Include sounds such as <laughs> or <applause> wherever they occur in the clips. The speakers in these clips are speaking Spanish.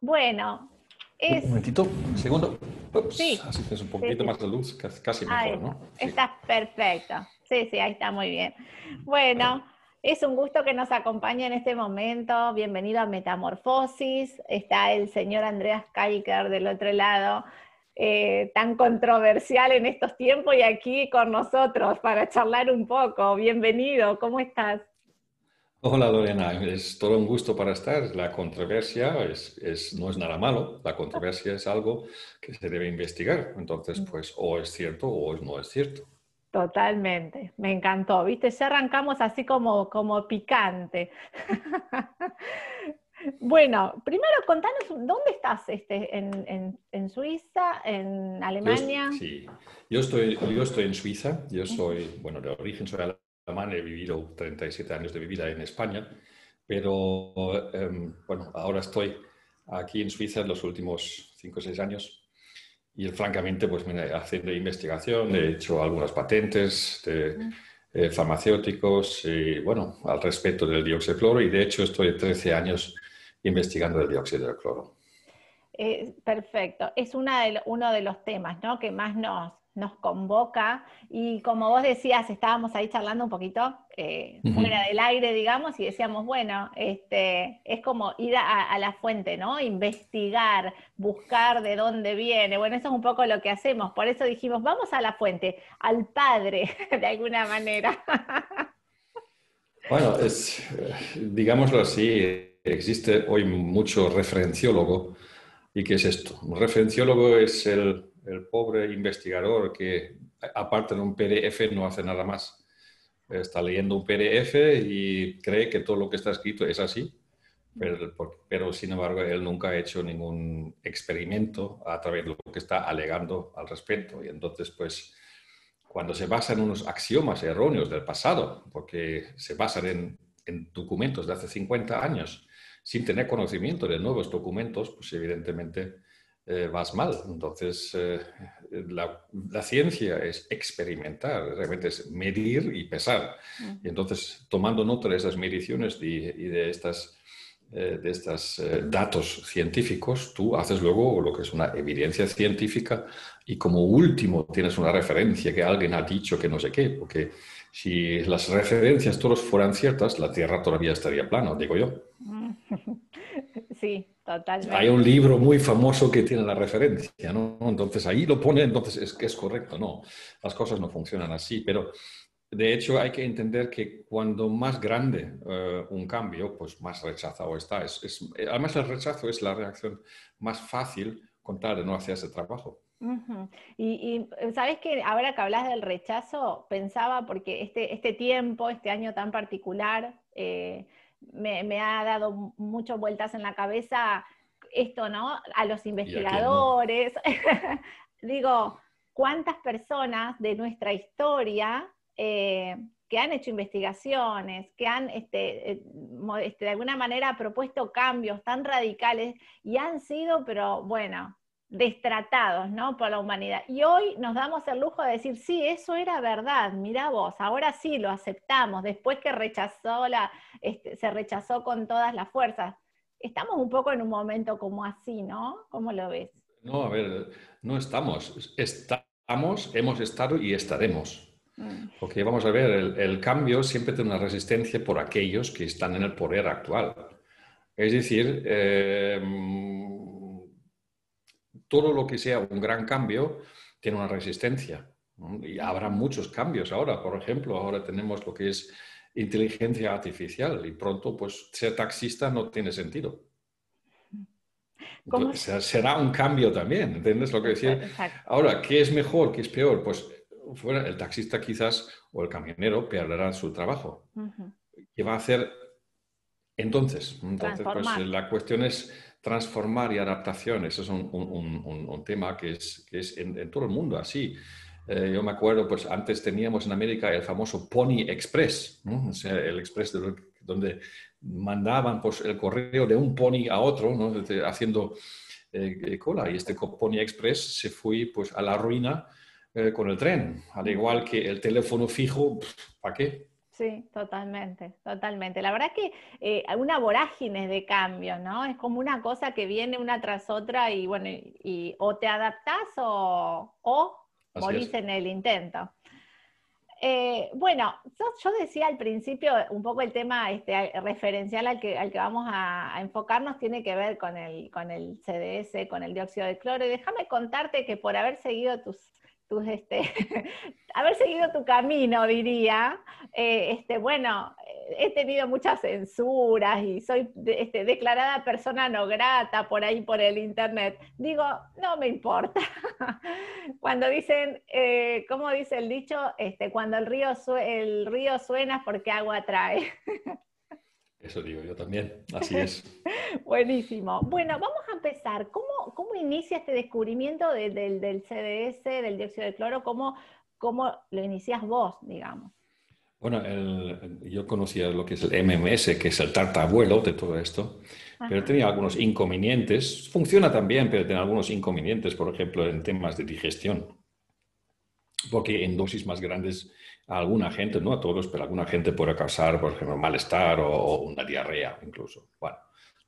Bueno, es... Un momentito, un segundo. Ups, Sí. Así tienes un poquito Sí, sí. más de luz, casi, Ahí mejor, ¿no? Sí. Perfecto. Sí, sí, ahí está muy bien. Bueno, es un gusto que nos acompañe en este momento. Bienvenido a Metamorfosis. Está el señor Andreas Kalker del otro lado, eh, tan controversial en estos tiempos y aquí con nosotros para charlar un poco. Bienvenido, ¿cómo estás? Hola Lorena, es todo un gusto para estar. La controversia es, es- no es nada malo, la controversia es algo que se debe investigar. Entonces, pues o es cierto o no es cierto. Totalmente, me encantó, viste, ya arrancamos así como, como picante. <laughs> Bueno, primero contanos, ¿dónde estás? Este, en, en- en Suiza? ¿En Yo, Alemania? sí, yo estoy, yo estoy en Suiza, yo soy, bueno, de origen soy alemán, he vivido 37 años de mi vida en España, pero em, bueno, ahora estoy aquí en Suiza en los últimos 5 o 6 años y francamente, pues mira, haciendo investigación, he hecho algunas patentes de eh, farmacéuticos bueno, al respecto del dióxido de cloro y de hecho estoy 13 años investigando el dióxido de cloro. Eh, perfecto, es uno de los temas ¿no? que más nos, nos convoca y como vos decías, estábamos ahí charlando un poquito eh, fuera del aire, digamos, y decíamos, bueno, este, es como ir a, a la fuente, ¿no? Investigar, buscar de dónde viene. Bueno, eso es un poco lo que hacemos, por eso dijimos, vamos a la fuente, al padre, <laughs> de alguna manera. Bueno, es, digámoslo así, existe hoy mucho referenciólogo. ¿Y qué es esto? Un referenciólogo es el, el pobre investigador que, aparte de un PDF, no hace nada más. Está leyendo un PDF y cree que todo lo que está escrito es así, pero, pero sin embargo él nunca ha hecho ningún experimento a través de lo que está alegando al respecto. Y entonces, pues, cuando se basa en unos axiomas erróneos del pasado, porque se basan en, en documentos de hace 50 años, sin tener conocimiento de nuevos documentos, pues evidentemente eh, vas mal. Entonces, eh, la, la ciencia es experimentar, realmente es medir y pesar. Y entonces, tomando nota de esas mediciones y, y de estas eh, de estos datos científicos, tú haces luego lo que es una evidencia científica y como último tienes una referencia que alguien ha dicho que no sé qué, porque si las referencias todas fueran ciertas, la Tierra todavía estaría plana, digo yo. <laughs> <laughs> Sí, totalmente. Hay un libro muy famoso que tiene la referencia, ¿no? Entonces ahí lo pone, entonces es que es correcto, no, las cosas no funcionan así, pero de hecho hay que entender que cuando más grande eh, un cambio, pues más rechazado está. Es, es- además el rechazo es la reacción más fácil con tal de no hacer ese trabajo. Y, sabes que ahora que hablas del rechazo, pensaba porque este, este tiempo, este año tan particular, eh, me, me ha dado muchas vueltas en la cabeza esto, ¿no? A los investigadores. <laughs> Digo, ¿cuántas personas de nuestra historia eh, que han hecho investigaciones, que han este, eh, este, de alguna manera propuesto cambios tan radicales y han sido, pero bueno, destratados, ¿no? Por la humanidad. Y hoy nos damos el lujo de decir, sí, eso era verdad, mira vos, ahora sí lo aceptamos, después que rechazó la, este, se rechazó con todas las fuerzas. Estamos un poco en un momento como así, ¿no? ¿Cómo lo ves? No, a ver, no estamos. Estamos, hemos estado y estaremos. Mm, Porque vamos a ver, el, el cambio siempre tiene una resistencia por aquellos que están en el poder actual. Es decir, eh, todo lo que sea un gran cambio tiene una resistencia. ¿no? Y habrá muchos cambios ahora. Por ejemplo, ahora tenemos lo que es inteligencia artificial y pronto pues ser taxista no tiene sentido. Será un cambio también, ¿entiendes lo que decía? Exacto. Ahora, ¿qué es mejor, qué es peor? Pues fuera el taxista quizás o el camionero perderá su trabajo. ¿Qué va a hacer entonces? Entonces, pues la cuestión es transformar y adaptación. Eso es un, un- tema que es, que es en, todo el mundo así. Eh, yo me acuerdo, pues antes teníamos en América el famoso Pony Express, ¿no? O sea, el express donde mandaban pues, el correo de un pony a otro, ¿no? Desde- haciendo eh, eh, cola. Y este Pony Express se fue pues, a la ruina eh, con el tren. Al igual que el teléfono fijo, ¿para qué? Sí, totalmente, totalmente. La verdad que eh, una vorágine de cambio, ¿no? Es como una cosa que viene una tras otra y bueno, y, o te adaptás o, o morís en el intento. Eh, bueno, yo, decía al principio un poco el tema este, referencial al que, al que vamos a, enfocarnos tiene que ver con el, con el CDS, con el dióxido de cloro. Y déjame contarte que por haber seguido tus, tus este, <laughs> haber seguido tu camino, diría, eh, este, bueno, he tenido muchas censuras y soy este, declarada persona no grata por ahí por el internet. Digo, no me importa. <laughs> cuando dicen, eh, ¿cómo dice el dicho? Este, cuando el río, el río suena porque agua trae. <laughs> Eso digo yo también, así es. <laughs> Buenísimo. Bueno, vamos a empezar. ¿Cómo, cómo inicia este descubrimiento del CDS, del dióxido de cloro? ¿Cómo, ¿Cómo lo inicias vos, digamos? Bueno, yo conocía lo que es el MMS, que es el tartabuelo de todo esto, pero tenía algunos inconvenientes. Funciona también, pero tiene algunos inconvenientes, por ejemplo, en temas de digestión. Porque en dosis más grandes a alguna gente, no a todos, pero a alguna gente puede causar, por ejemplo, malestar o, una diarrea incluso. Bueno,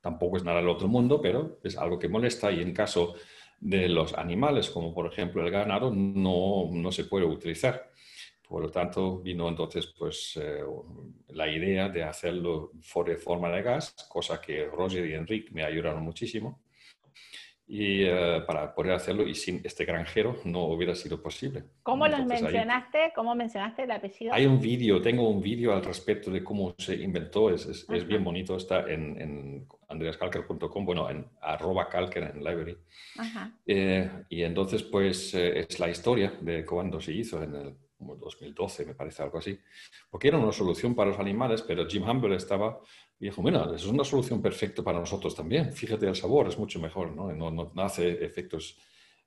tampoco es nada del otro mundo, pero es algo que molesta y en caso de los animales, como por ejemplo el ganado, no, no se puede utilizar. Por lo tanto, vino entonces pues, eh, la idea de hacerlo de forma de gas, cosa que Roger y Enrique me ayudaron muchísimo. Y eh, para poder hacerlo, y sin este granjero no hubiera sido posible. ¿Cómo los mencionaste? ¿Cómo mencionaste el apellido? Hay un vídeo, tengo un vídeo al respecto de cómo se inventó, es, es, bien bonito, está en, en andreascalker.com, bueno, en arroba calker en library. Eh, y entonces, pues, es la historia de cuando se hizo en el como 2012, me parece algo así, porque era una solución para los animales, pero Jim Humble estaba y dijo, mira, es una solución perfecta para nosotros también, fíjate el sabor, es mucho mejor, ¿no? No, no, hace efectos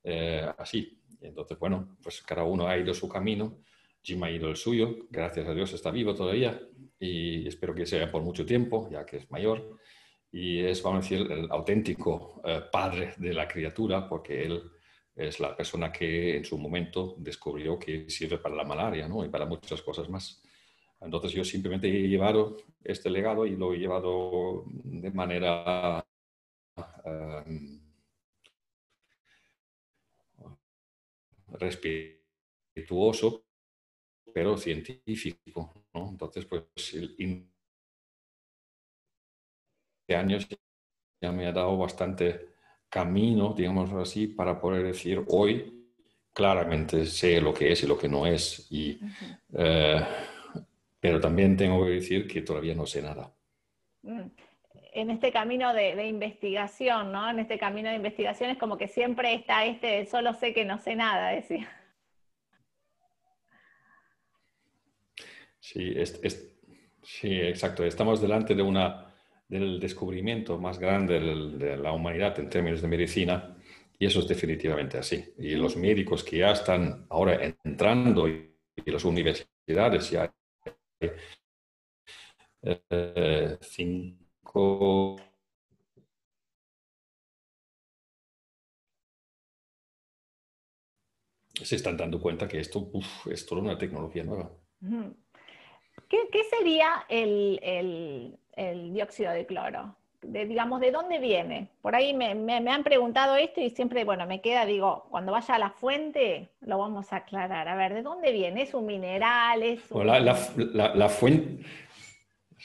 eh, así. entonces, bueno, pues cada uno ha ido su camino, Jim ha ido el suyo, gracias a Dios está vivo todavía y espero que sea por mucho tiempo, ya que es mayor, y es, vamos a decir, el auténtico eh, padre de la criatura, porque él es la persona que en su momento descubrió que sirve para la malaria ¿no? y para muchas cosas más. Entonces yo simplemente he llevado este legado y lo he llevado de manera um, respetuoso, pero científico. ¿no? Entonces, pues, el, años ya me ha dado bastante camino, digamos así, para poder decir hoy claramente sé lo que es y lo que no es. Y, eh, pero también tengo que decir que todavía no sé nada. Mm. En este camino de, investigación, ¿no? En este camino de investigación es como que siempre está este, solo sé que no sé nada, decía. Sí, sí, exacto. Estamos delante de una del descubrimiento más grande de la humanidad en términos de medicina, y eso es definitivamente así. Y los médicos que ya están ahora entrando y, las universidades ya hay eh, cinco se están dando cuenta que esto es toda una tecnología nueva. ¿Qué, sería el, dióxido de cloro? De, digamos, ¿de dónde viene? Por ahí me, han preguntado esto y siempre, bueno, me queda, digo, cuando vaya a la fuente, lo vamos a aclarar. A ver, ¿de dónde viene? ¿Es un mineral? ¿Es La, fuente...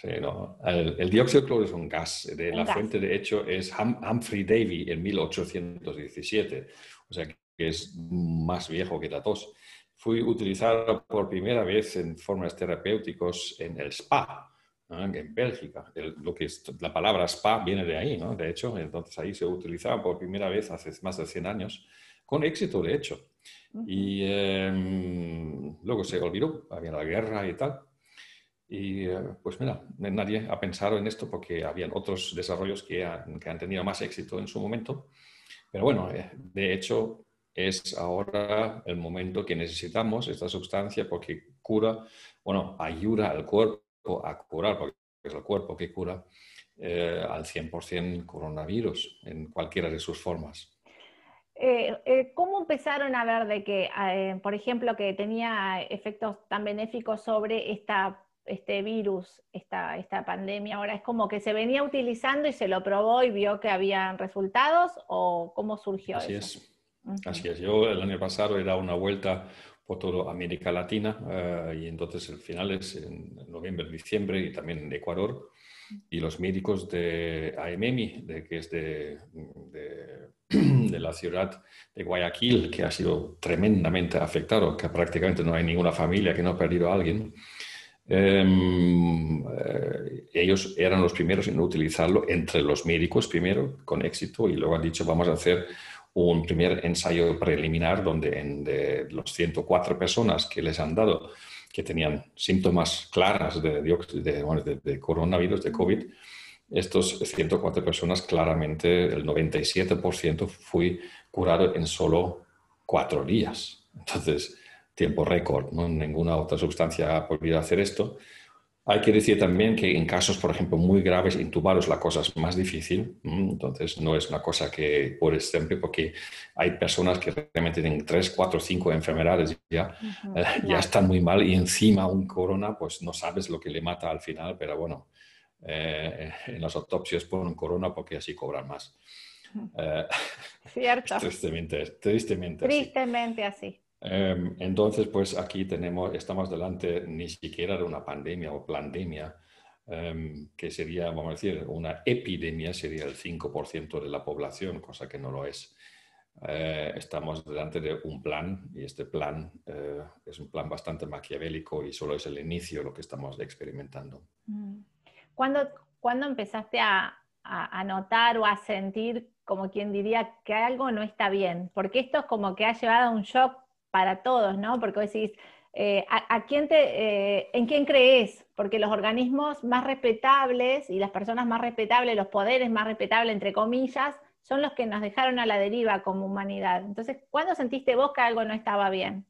el, dióxido de cloro es un gas. De, la fuente, de hecho, es Humphrey Davy en 1817. O sea, que es más viejo que la tos fui utilizado por primera vez en formas terapéuticas en el spa, en Bélgica. lo que es, la palabra spa viene de ahí, ¿no? de hecho, entonces ahí se utilizaba por primera vez hace más de 100 años, con éxito, de hecho. Y em, luego se olvidó, había la guerra y tal. Y eh, pues mira, nadie ha pensado en esto porque habían otros desarrollos que han, que han tenido más éxito en su momento. Pero bueno, eh, de hecho, es ahora el momento que necesitamos esta sustancia porque cura, bueno, ayuda al cuerpo a curar, porque es el cuerpo que cura eh, al 100% coronavirus en cualquiera de sus formas. Eh, eh, ¿Cómo empezaron a ver de que, por ejemplo, que tenía efectos tan benéficos sobre esta este virus, esta, esta pandemia ahora? ¿Es como que se venía utilizando y se lo probó y vio que habían resultados o cómo surgió Así eso? es. Así es. Yo el año pasado he dado una vuelta por toda América Latina eh, y entonces el final es en noviembre, diciembre y también en Ecuador. Y los médicos de AMMI, de, que es de, <clears throat> de, la ciudad de Guayaquil, que ha sido tremendamente afectado, que prácticamente no hay ninguna familia que no ha perdido a alguien, em, eh, ellos eran los primeros en utilizarlo entre los médicos primero, con éxito, y luego han dicho vamos a hacer un primer ensayo preliminar donde de los 104 personas que les han dado que tenían síntomas claras de, de, de, coronavirus, de COVID, estos 104 personas claramente, el 97% fue curado en solo cuatro días. Entonces, tiempo récord, ¿no? ninguna otra sustancia ha podido hacer esto. Hay que decir también que en casos, por ejemplo, muy graves, intubados, la cosa es más difícil. Entonces, no es una cosa que puedes siempre, porque hay personas que realmente tienen tres, cuatro, cinco enfermedades ya, eh, ya están muy mal y encima un corona, pues no sabes lo que le mata al final, pero bueno, eh, en las autopsias ponen corona porque así cobran más. Eh, Cierto. tristemente, <laughs> tristemente. Tristemente así. Em, entonces, pues aquí tenemos, estamos delante ni siquiera de una pandemia o pandemia, em, que sería, vamos a decir, una epidemia, sería el 5% de la población, cosa que no lo es. Eh, estamos delante de un plan y este plan eh, es un plan bastante maquiavélico y solo es el inicio lo que estamos experimentando. Mm. ¿Cuándo, ¿cuándo empezaste a, a, a, notar o a sentir, como quien diría, que algo no está bien? Porque esto es como que ha llevado a un shock para todos, ¿no? Porque vos decís, eh, ¿a, quién te, eh, ¿en quién crees? Porque los organismos más respetables y las personas más respetables, los poderes más respetables, entre comillas, son los que nos dejaron a la deriva como humanidad. Entonces, ¿cuándo sentiste vos que algo no estaba bien?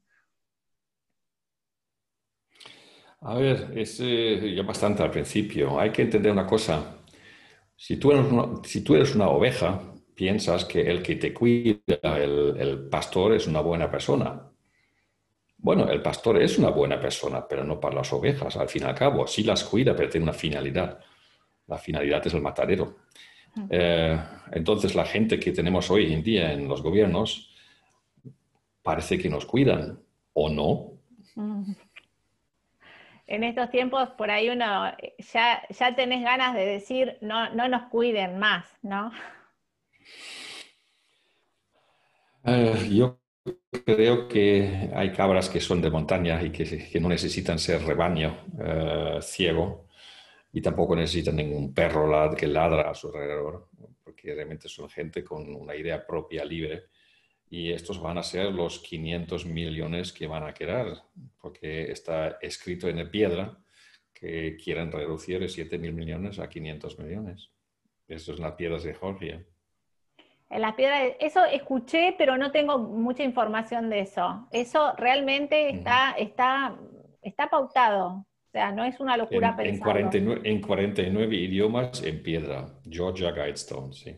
A ver, es ya bastante al principio. Hay que entender una cosa. Si tú eres una oveja, piensas que el que te cuida, el, pastor, es una buena persona. Bueno, el pastor es una buena persona, pero no para las ovejas, al fin y al cabo. Sí las cuida, pero tiene una finalidad. La finalidad es el matadero. Eh, entonces, la gente que tenemos hoy en día en los gobiernos parece que nos cuidan, ¿o no? En estos tiempos, por ahí uno ya, ya tenés ganas de decir, no, no nos cuiden más, ¿no? Eh, yo creo que hay cabras que son de montaña y que, no necesitan ser rebaño eh, ciego y tampoco necesitan ningún perro que ladra a su alrededor, porque realmente son gente con una idea propia libre y estos van a ser los 500 millones que van a quedar, porque está escrito en piedra que quieren reducir de 7 mil millones a 500 millones. Eso es las piedras de Georgia. En las piedras, eso escuché, pero no tengo mucha información de eso. Eso realmente está, está, está pautado. O sea, no es una locura en, En 49, en 49 idiomas en piedra. Georgia Guidestone, sí.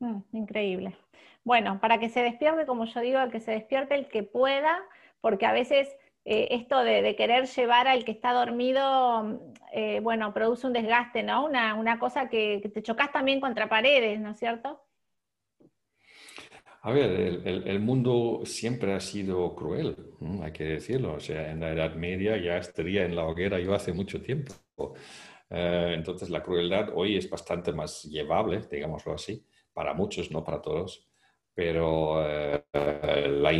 Mm, increíble. Bueno, para que se despierte, como yo digo, que se despierte el que pueda, porque a veces eh, esto de, querer llevar al que está dormido, eh, bueno, produce un desgaste, ¿no? Una, una cosa que, que te chocas también contra paredes, ¿no es cierto? A ver, el, mundo siempre ha sido cruel, hay que decirlo. O sea, en la Edad Media ya estaría en la hoguera yo hace mucho tiempo. Eh, entonces, la crueldad hoy es bastante más llevable, digámoslo así, para muchos, no para todos. Pero eh, la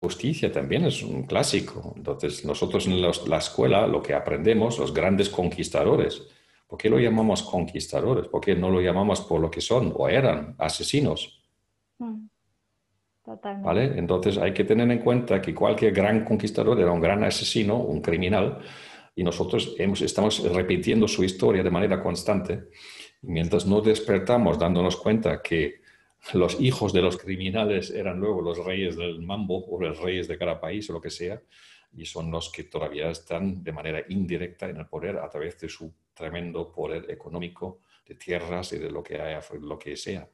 injusticia también es un clásico. Entonces, nosotros en la escuela lo que aprendemos, los grandes conquistadores, ¿por qué lo llamamos conquistadores? ¿Por qué no lo llamamos por lo que son o eran asesinos? Mm. ¿Vale? Entonces hay que tener en cuenta que cualquier gran conquistador era un gran asesino, un criminal, y nosotros hemos, estamos repitiendo su historia de manera constante. mientras no despertamos dándonos cuenta que los hijos de los criminales eran luego los reyes del mambo o los reyes de cada país o lo que sea, y son los que todavía están de manera indirecta en el poder a través de su tremendo poder económico, de tierras y de lo que, haya, lo que sea.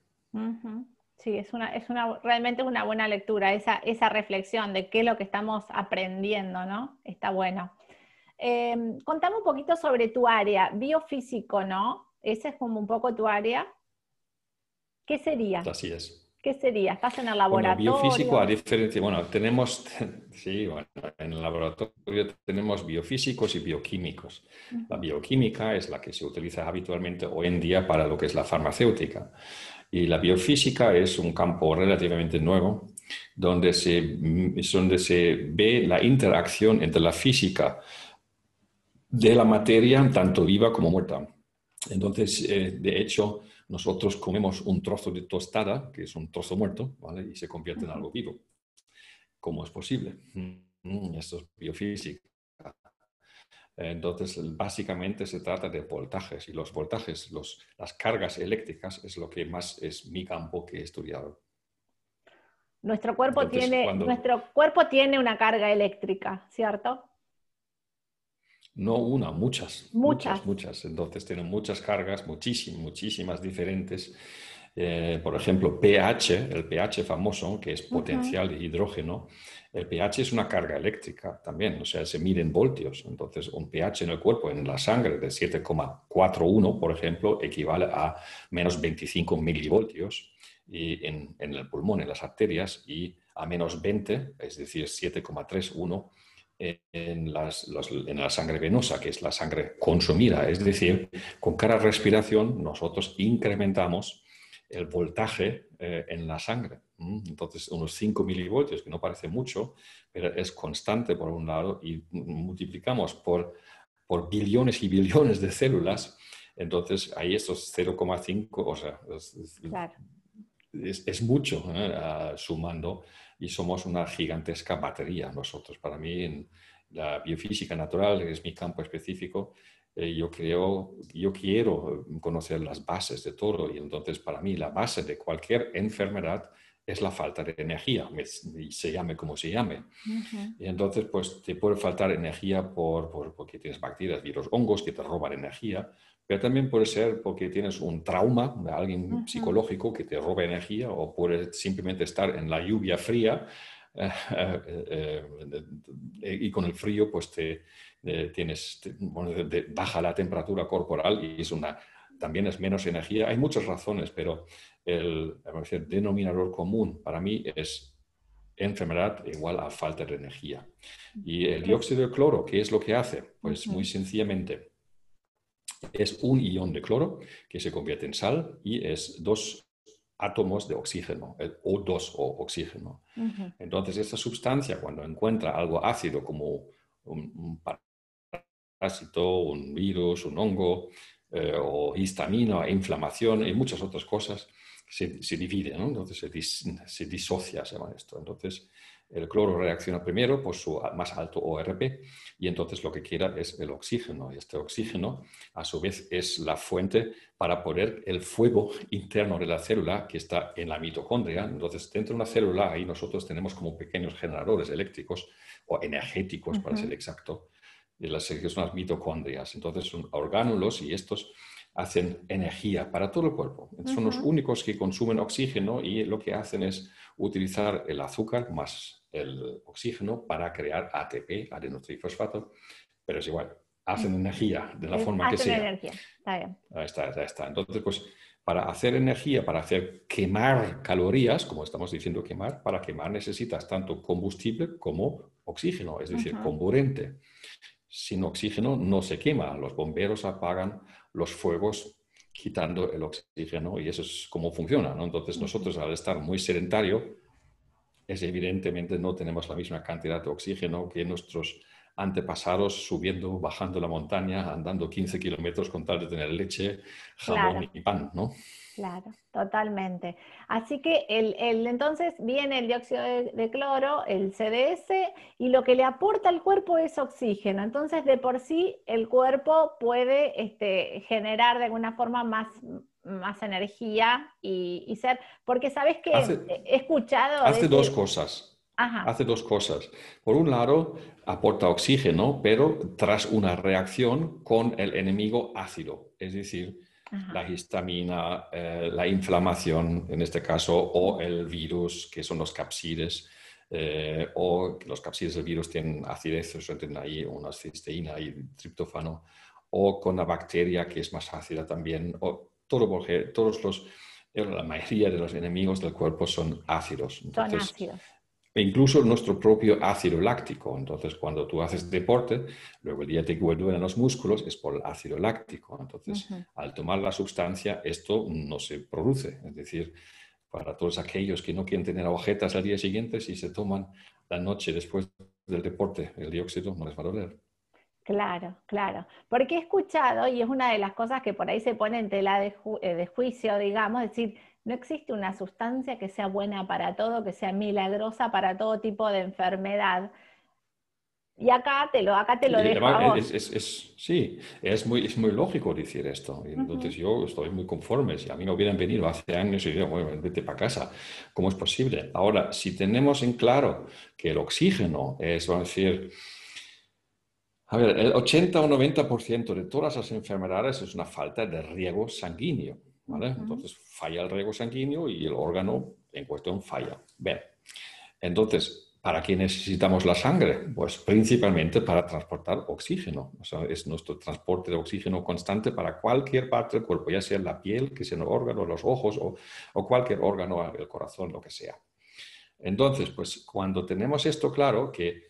Sí, es, una, es una, realmente una buena lectura, esa, esa reflexión de qué es lo que estamos aprendiendo, ¿no? Está bueno. Em, contame un poquito sobre tu área, biofísico, ¿no? Ese es como un poco tu área. ¿Qué sería? Así es. ¿Qué sería? ¿Estás en el laboratorio? Bueno, biofísico, a diferencia, bueno, tenemos, <laughs> sí, bueno, en el laboratorio tenemos biofísicos y bioquímicos. La bioquímica es la que se utiliza habitualmente hoy en día para lo que es la farmacéutica. Y la biofísica es un campo relativamente nuevo, donde se, donde se ve la interacción entre la física de la materia, tanto viva como muerta. Entonces, eh, de hecho, nosotros comemos un trozo de tostada, que es un trozo muerto, ¿vale? y se convierte en algo vivo. ¿Cómo es posible? Mm, esto es biofísica. Entonces, básicamente se trata de voltajes y los voltajes, los, las cargas eléctricas es lo que más es mi campo que he estudiado. Nuestro cuerpo, tiene, nuestro cuerpo tiene una carga eléctrica, ¿cierto? No una, muchas, muchas, muchas. Entonces tienen muchas cargas, muchísimas, muchísimas diferentes. Eh, por ejemplo, pH, el pH famoso, que es potencial de hidrógeno, el pH es una carga eléctrica también, o sea, se mide en voltios. Entonces, un pH en el cuerpo, en la sangre de 7,41, por ejemplo, equivale a menos 25 milivoltios y en, en el pulmón, en las arterias, y a menos 20, es decir, 7,31 en, la sangre venosa, que es la sangre consumida. Es decir, con cada respiración nosotros incrementamos el voltaje eh, en la sangre. Entonces, unos 5 milivoltios, que no parece mucho, pero es constante por un lado, y multiplicamos por, por billones y billones de células, entonces ahí estos 0,5, o sea, es, mucho ¿eh? sumando y somos una gigantesca batería nosotros. Para mí, en la biofísica natural, que es mi campo específico, eh, yo creo, yo quiero conocer las bases de todo. Y entonces para mí la base de cualquier enfermedad es la falta de energía, se llame como se llame. Y entonces, pues te puede faltar energía por, por, porque tienes bacterias, virus, hongos que te roban energía, pero también puede ser porque tienes un trauma de alguien psicológico que te roba energía o puede simplemente estar en la lluvia fría eh, eh, eh, <laughs> y con el frío pues te, tienes, baja la temperatura corporal y es una, también es menos energía. Hay muchas razones, pero el, el denominador común para mí es enfermedad igual a falta de energía. Y el dióxido de cloro, ¿qué es lo que hace? Pues muy sencillamente es un ion de cloro que se convierte en sal y es dos átomos de oxígeno, el O2 o oxígeno. Entonces, esta sustancia, cuando encuentra algo ácido como un, parásito, un virus, un hongo, eh, o histamina, inflamación y muchas otras cosas, se, divide, entonces se, se, disocia, se llama esto. Entonces, el cloro reacciona primero por su más alto ORP y entonces lo que quiera es el oxígeno. Y este oxígeno, a su vez, es la fuente para poner el fuego interno de la célula que está en la mitocondria. Entonces, dentro de una célula, ahí nosotros tenemos como pequeños generadores eléctricos o energéticos, para ser exacto, de las que son las mitocondrias. Entonces, son orgánulos y estos hacen energía para todo el cuerpo. Son los únicos que consumen oxígeno y lo que hacen es utilizar el azúcar más el oxígeno para crear ATP, adenotrifosfato, pero es igual, hacen energía de la forma que sea. energía, está bien. Ahí está, ahí está. Entonces, pues para hacer energía, para hacer quemar calorías, como estamos diciendo quemar, para quemar necesitas tanto combustible como oxígeno, es decir, comburente. Sin oxígeno no se quema, los bomberos apagan los fuegos quitando el oxígeno y eso es como funciona. ¿no? Entonces nosotros al estar muy sedentario, es evidentemente no tenemos la misma cantidad de oxígeno que nuestros antepasados subiendo, bajando la montaña, andando 15 kilómetros con tal de tener leche, jamón y pan, ¿no? Claro, totalmente. Así que el, entonces viene el dióxido de, cloro, el CDS, y lo que le aporta al cuerpo es oxígeno. Entonces, de por sí, el cuerpo puede este, generar de alguna forma más, más energía y, ser, porque sabes que he escuchado... Hace dos cosas. Hace dos cosas. Por un lado, aporta oxígeno, pero tras una reacción con el enemigo ácido, es decir, la histamina, eh, la inflamación en este caso, o el virus, que son los capsides, eh, o los capsides del virus tienen acidez, tienen ahí una cisteína y triptófano, o con la bacteria que es más ácida también, o todo porque todos los, la mayoría de los enemigos del cuerpo son ácidos. son ácidos. E incluso nuestro propio ácido láctico. Entonces, cuando tú haces deporte, luego el día te duelen los músculos, es por el ácido láctico. Entonces, al tomar la sustancia, esto no se produce. Es decir, para todos aquellos que no quieren tener agujetas al día siguiente, si se toman la noche después del deporte el dióxido, no les va a doler. Claro, claro. Porque he escuchado, y es una de las cosas que por ahí se pone en tela de, eh, de juicio, digamos, es decir, no existe una sustancia que sea buena para todo, que sea milagrosa para todo tipo de enfermedad. Y acá te lo, acá te lo dejo a sí, es muy, es muy lógico decir esto. Entonces yo estoy muy conforme. Si a mí me hubieran venido hace años y digo, bueno, vete para casa, ¿cómo es posible? Ahora, si tenemos en claro que el oxígeno es, vamos a decir, a ver, el 80 o 90% de todas las enfermedades es una falta de riego sanguíneo. Entonces falla el riego sanguíneo y el órgano en cuestión falla. Bien, entonces, ¿para qué necesitamos la sangre? Pues principalmente para transportar oxígeno. O sea, es nuestro transporte de oxígeno constante para cualquier parte del cuerpo, ya sea la piel, que sea el órgano, los ojos o, o cualquier órgano, el corazón, lo que sea. Entonces, pues cuando tenemos esto claro, que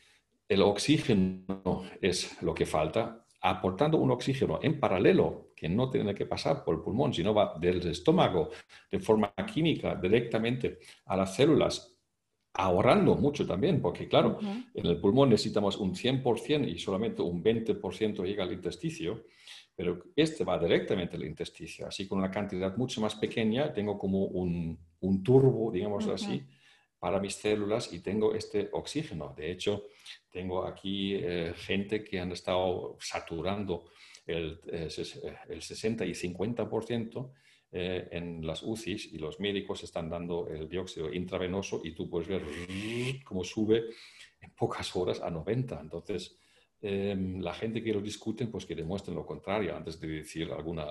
el oxígeno es lo que falta, aportando un oxígeno en paralelo que no tiene que pasar por el pulmón, sino va del estómago de forma química directamente a las células, ahorrando mucho también, porque claro, en el pulmón necesitamos un 100% y solamente un 20% llega al intestino, pero este va directamente al intestino, así con una cantidad mucho más pequeña, tengo como un, turbo, digamos así, para mis células y tengo este oxígeno. De hecho, tengo aquí eh, gente que han estado saturando el, eh, el 60 y 50% eh, en las UCIs y los médicos están dando el dióxido intravenoso y tú puedes ver cómo sube en pocas horas a 90. Entonces, em, la gente que lo discuten, pues que demuestren lo contrario antes de decir alguna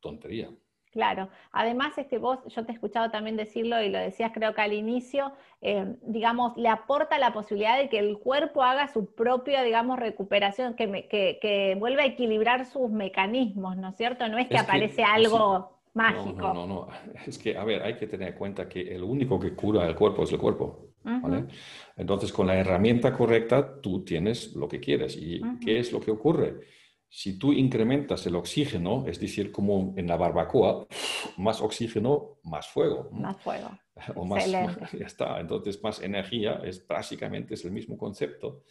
tontería. Claro, además este, vos, yo te he escuchado también decirlo y lo decías creo que al inicio, eh, digamos, le aporta la posibilidad de que el cuerpo haga su propia, digamos, recuperación, que, que, vuelva a equilibrar sus mecanismos, ¿no es cierto? No es que aparece algo mágico. No, no, no, es que, a ver, hay que tener en cuenta que el único que cura el cuerpo es el cuerpo. ¿vale? Entonces, con la herramienta correcta, tú tienes lo que quieres. ¿Y qué es lo que ocurre? Si tú incrementas el oxígeno, es decir, como en la barbacoa, más oxígeno, más fuego. Más fuego. <laughs> O más, ya está. Entonces, más energía es básicamente es el mismo concepto.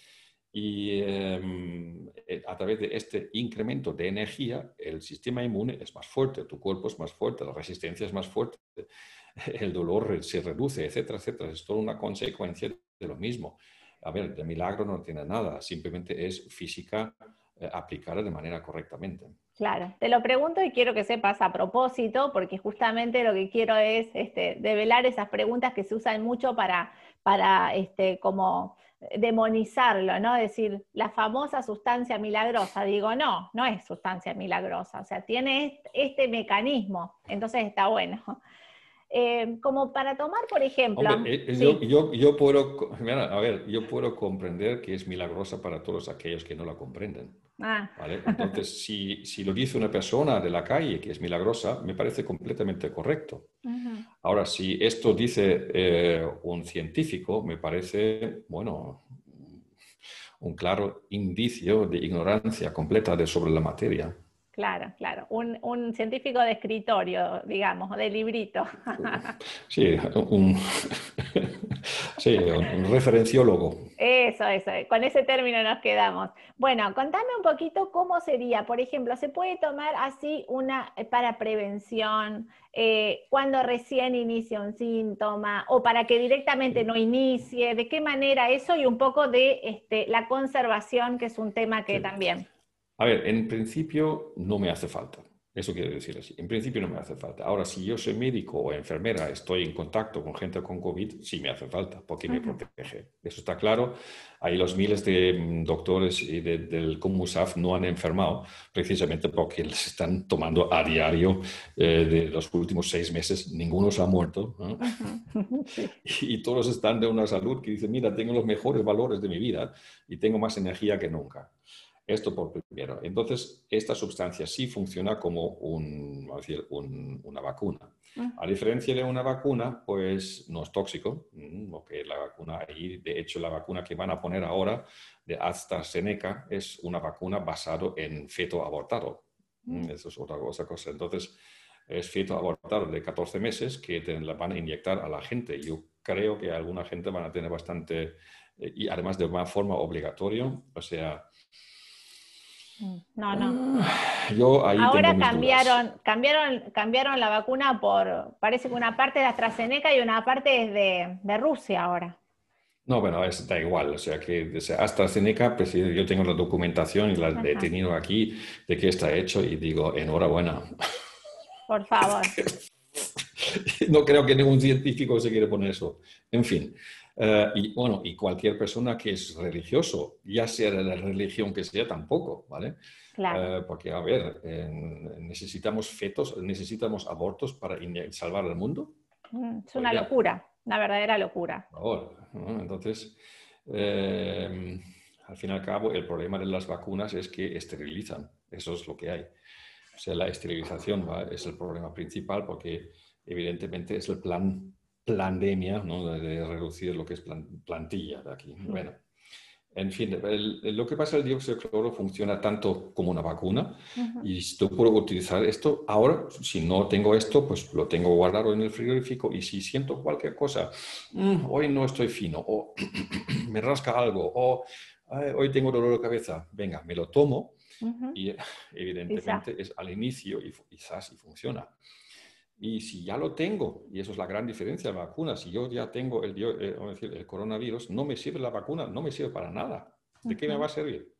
Y em, eh, a través de este incremento de energía, el sistema inmune es más fuerte, tu cuerpo es más fuerte, la resistencia es más fuerte, <laughs> el dolor se reduce, etcétera, etcétera. Es toda una consecuencia de lo mismo. A ver, de milagro no tiene nada, simplemente es física aplicar de manera correctamente. Claro, te lo pregunto y quiero que sepas a propósito, porque justamente lo que quiero es este, develar esas preguntas que se usan mucho para, para este, como demonizarlo, ¿no? Decir, la famosa sustancia milagrosa. Digo, no, no es sustancia milagrosa, o sea, tiene este mecanismo, entonces está bueno. Eh, como para tomar, por ejemplo. Eh, eh, yo, puedo, a ver, yo puedo comprender que es milagrosa para todos aquellos que no la comprenden. Ah. Entonces, <laughs> si, lo dice una persona de la calle que es milagrosa, me parece completamente correcto. Ahora, si esto dice un científico, me parece, bueno, un claro indicio de ignorancia completa de, sobre la materia. Claro, claro. Un, científico de escritorio, digamos, de librito. Sí, un, sí, un referenciólogo. Eso, eso. Con ese término nos quedamos. Bueno, contame un poquito cómo sería. Por ejemplo, ¿se puede tomar así una eh, para prevención eh, cuando recién inicia un síntoma o para que directamente no inicie? ¿De qué manera eso y un poco de este, la conservación, que es un tema que también... A ver, en principio no me hace falta. Eso quiere decir así. En principio no me hace falta. Ahora, si yo soy médico o enfermera, estoy en contacto con gente con COVID, sí me hace falta, porque me protege. Eso está claro. Ahí los miles de mm, doctores y del COMUSAF no han enfermado, precisamente porque les están tomando a diario eh, de los últimos seis meses. Ninguno se ha muerto. <laughs> <laughs> y, todos están de una salud que dicen, mira, tengo los mejores valores de mi vida y tengo más energía que nunca. Esto por primero. Entonces, esta sustancia sí funciona como un, decir, una vacuna. A diferencia de una vacuna, pues no es tóxico, porque la vacuna ahí, de hecho, la vacuna que van a poner ahora de AstraZeneca es una vacuna basada en feto abortado. Eso es otra cosa. Entonces, es feto abortado de 14 meses que la van a inyectar a la gente. Yo creo que alguna gente van a tener bastante, eh, y además de una forma obligatoria, o sea, no, no. <sighs> Yo Ahora cambiaron, cambiaron, cambiaron la vacuna por, parece que una parte de AstraZeneca y una parte es de, Rusia ahora. No, bueno, da igual. O sea, que AstraZeneca, pues, yo tengo la documentación y la he tenido aquí de que está hecho y digo, enhorabuena. Por favor. <laughs> no creo que ningún científico se quiere poner eso. En fin. Eh, y bueno, y cualquier persona que es religioso, ya sea de la religión que sea, tampoco, ¿vale? Claro. Eh, porque, a ver, necesitamos fetos, necesitamos abortos para salvar al mundo. Mm, es una locura, una verdadera locura. entonces, eh, al fin y al cabo, el problema de las vacunas es que esterilizan, eso es lo que hay. O sea, la esterilización es el problema principal porque evidentemente es el plan pandemia, ¿no? de, reducir lo que es plantilla de aquí. Bueno, en fin, lo que pasa, el dióxido de cloro funciona tanto como una vacuna y yo puedo utilizar esto. Ahora, si no tengo esto, pues lo tengo guardado en el frigorífico y si siento cualquier cosa, mm, hoy no estoy fino o <clears throat> me rasca algo o hoy tengo dolor de cabeza, venga, me lo tomo y <laughs> evidentemente es al inicio y quizás y funciona. Y si ya lo tengo, y eso es la gran diferencia de la vacuna, si yo ya tengo el, eh, decir, el coronavirus, no me sirve la vacuna, no me sirve para nada. ¿De qué me va a servir?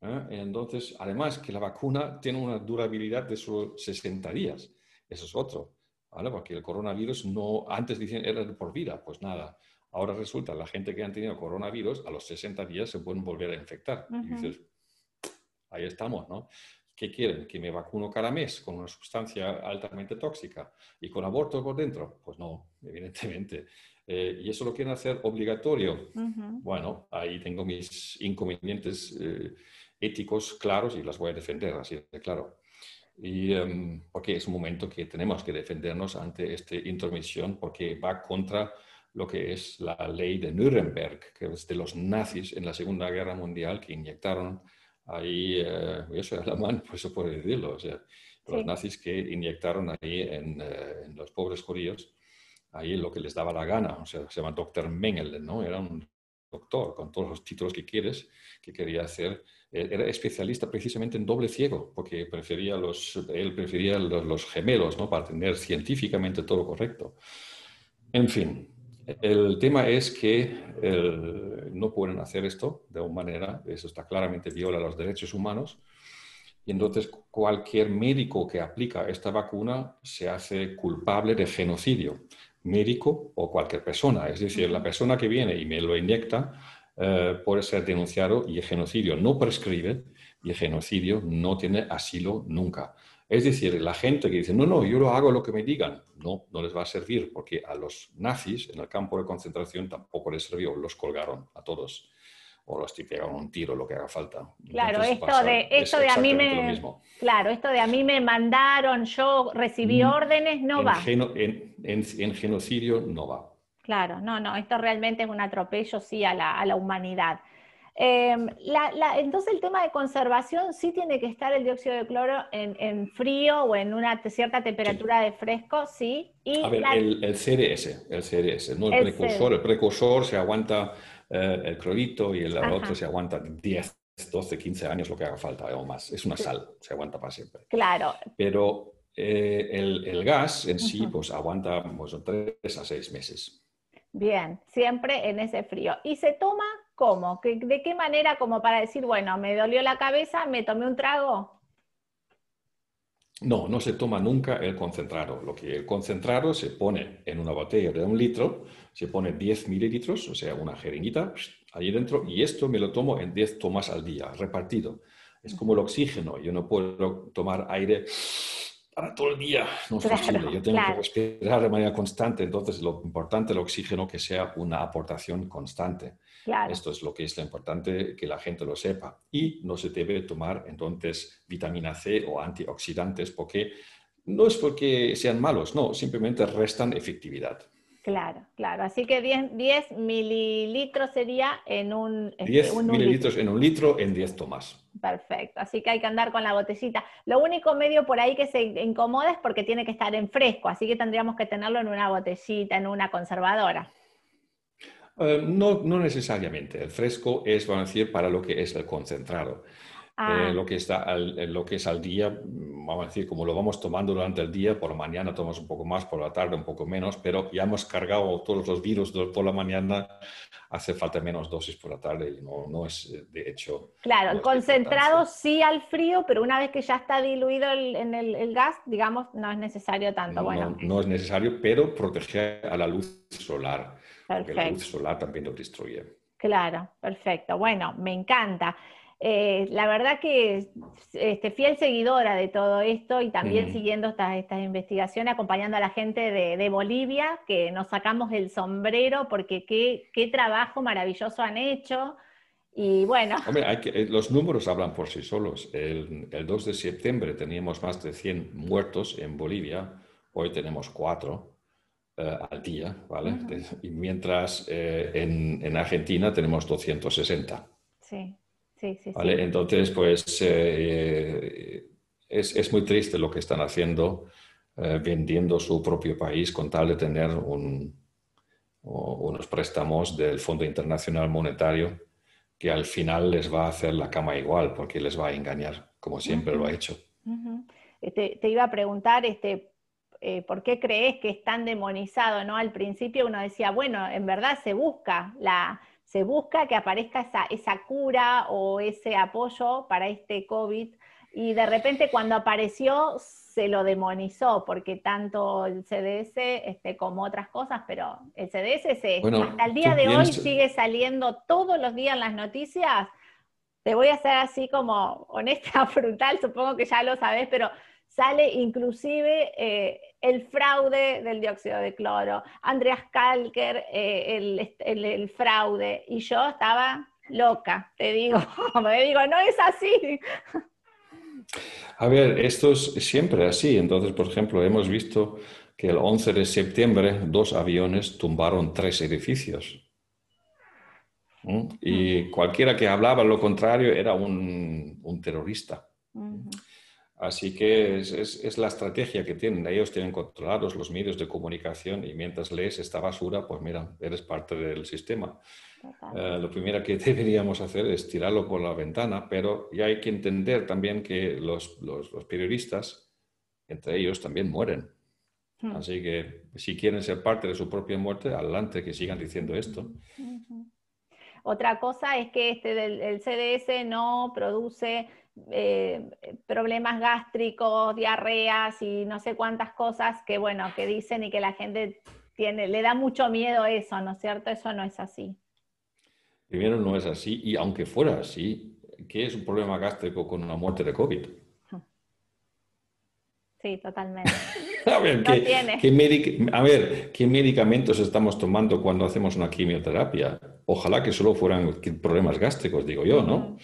¿Eh? Entonces, además que la vacuna tiene una durabilidad de solo 60 días. Eso es otro, ¿vale? Porque el coronavirus no, antes decían era por vida, pues nada. Ahora resulta, la gente que han tenido coronavirus, a los 60 días se pueden volver a infectar. Y dices, ahí estamos, ¿no? ¿Qué quieren? ¿Que me vacuno cada mes con una sustancia altamente tóxica y con aborto por dentro? Pues no, <laughs> evidentemente. Eh, ¿Y eso lo quieren hacer obligatorio? Bueno, ahí tengo mis inconvenientes eh, éticos claros y las voy a defender, así de claro. Y em, porque es un momento que tenemos que defendernos ante esta intromisión porque va contra lo que es la ley de Nuremberg, que es de los nazis en la Segunda Guerra Mundial que inyectaron ahí, eh, yo soy alemán, pues eso puedo decirlo, o sea, los nazis que inyectaron ahí en, eh, en, los pobres judíos, ahí lo que les daba la gana, o sea, se llama doctor Mengele, ¿no? Era un doctor con todos los títulos que quieres, que quería hacer, eh, era especialista precisamente en doble ciego, porque prefería los, él prefería los, los gemelos, ¿no? Para tener científicamente todo correcto. En fin, el tema es que no pueden hacer esto de una manera, eso está claramente viola los derechos humanos, y entonces cualquier médico que aplica esta vacuna se hace culpable de genocidio, médico o cualquier persona. Es decir, la persona que viene y me lo inyecta eh, puede ser denunciado y el genocidio no prescribe y el genocidio no tiene asilo nunca. Es decir, la gente que dice, no, no, yo lo hago lo que me digan, no, no les va a servir, porque a los nazis en el campo de concentración tampoco les sirvió, los colgaron a todos, o los pegaron un tiro, lo que haga falta. Claro, esto de, esto de a mí me... Claro, esto de a mí me mandaron, yo recibí mm, órdenes, no va. en, genocidio no va. Claro, no, no, esto realmente es un atropello, sí, a la, a la humanidad. Em, entonces el tema de conservación sí tiene que estar el dióxido de cloro en, frío o en una cierta temperatura de fresco, sí. Y a ver, el, CDS, el CDS, no el, precursor. El precursor se aguanta eh, el clorito y el otro se aguanta 10, 12, 15 años, lo que haga falta o más. Es una sal, se aguanta para siempre. Claro. Pero eh, el, gas en sí, pues aguanta pues, 3 a 6 meses. Bien, siempre en ese frío. ¿Y se toma cómo? ¿De qué manera como para decir, bueno, me dolió la cabeza, me tomé un trago? No, no se toma nunca el concentrado. Lo que el concentrado se pone en una botella de un litro, se pone 10 mililitros, o sea, una jeringuita ahí dentro, y esto me lo tomo en 10 tomas al día, repartido. Es como el oxígeno. Yo no puedo tomar aire para todo el día. No es posible. Yo tengo que respirar de manera constante. Entonces, lo importante el oxígeno que sea una aportación constante. Esto es lo que es lo importante que la gente lo sepa. Y no se debe tomar entonces vitamina C o antioxidantes porque no es porque sean malos, no, simplemente restan efectividad. Claro, claro. Así que 10, mililitros sería en un... 10 este, mililitros en un litro en 10 tomas. Perfecto. Así que hay que andar con la botellita. Lo único medio por ahí que se incomoda es porque tiene que estar en fresco, así que tendríamos que tenerlo en una botellita, en una conservadora. Eh, no, no necesariamente. El fresco es, vamos a decir, para lo que es el concentrado. Ah. Eh, lo, que está al, lo que es al día, vamos a decir, como lo vamos tomando durante el día, por la mañana tomamos un poco más, por la tarde un poco menos, pero ya hemos cargado todos los virus por la mañana, hace falta menos dosis por la tarde y no, no es eh, de hecho. Claro, el concentrado sí al frío, pero una vez que ya está diluido en el, gas, digamos, no es necesario tanto. No, bueno. no, es necesario, pero proteger a la luz solar, porque la luz solar también lo destruye. Claro, perfecto. Bueno, me encanta. Eh, la verdad que este, fiel seguidora de todo esto y también siguiendo estas, estas investigaciones, acompañando a la gente de, Bolivia, que nos sacamos el sombrero porque qué, qué trabajo maravilloso han hecho. Y bueno. Hombre, eh, los números hablan por sí solos. El, 2 de septiembre teníamos más de 100 muertos en Bolivia, hoy tenemos 4 eh, al día, ¿vale? Y mientras en, en Argentina tenemos 260. Sí. Entonces, pues eh, es, muy triste lo que están haciendo, eh, vendiendo su propio país con tal de tener unos préstamos del Fondo Internacional Monetario que al final les va a hacer la cama igual porque les va a engañar, como siempre lo ha hecho. Te iba a preguntar, este, eh, ¿por qué crees que es tan demonizado? ¿no? Al principio uno decía, bueno, en verdad se busca la se busca que aparezca esa, esa cura o ese apoyo para este COVID y de repente cuando apareció se lo demonizó porque tanto el CDS este, como otras cosas, pero el CDS se, hasta el día de hoy sigue saliendo todos los días en las noticias. Te voy a hacer así como honesta, <laughs> brutal, supongo que ya lo sabes, pero sale inclusive eh, el fraude del dióxido de cloro, Andreas Kalker, eh, el, fraude, y yo estaba loca, te digo, <laughs> me digo, no es así. A ver, esto es siempre así. Entonces, por ejemplo, hemos visto que el 11 de septiembre dos aviones tumbaron tres edificios. ¿Mm? Y cualquiera que hablaba lo contrario era un, terrorista. Así que es, la estrategia que tienen. Ellos tienen controlados los medios de comunicación y mientras lees esta basura, pues mira, eres parte del sistema. Eh, lo primero que <laughs> deberíamos hacer es tirarlo por la ventana, pero ya hay que entender también que los, periodistas, entre ellos, también mueren. Hmm. Así que si quieren ser parte de su propia muerte, adelante, que sigan diciendo esto. Otra cosa es que este del, CDS no produce eh, problemas gástricos, diarreas y no sé cuántas cosas que, bueno, que dicen y que la gente tiene, le da mucho miedo eso, ¿no es cierto? Eso no es así. Primero no es así, y aunque fuera así, ¿qué es un problema gástrico con una muerte de COVID? Sí, totalmente. <laughs> a, ver, ¿qué, a ver, ¿qué medicamentos estamos tomando cuando hacemos una quimioterapia? Ojalá que solo fueran problemas gástricos, digo yo, ¿no?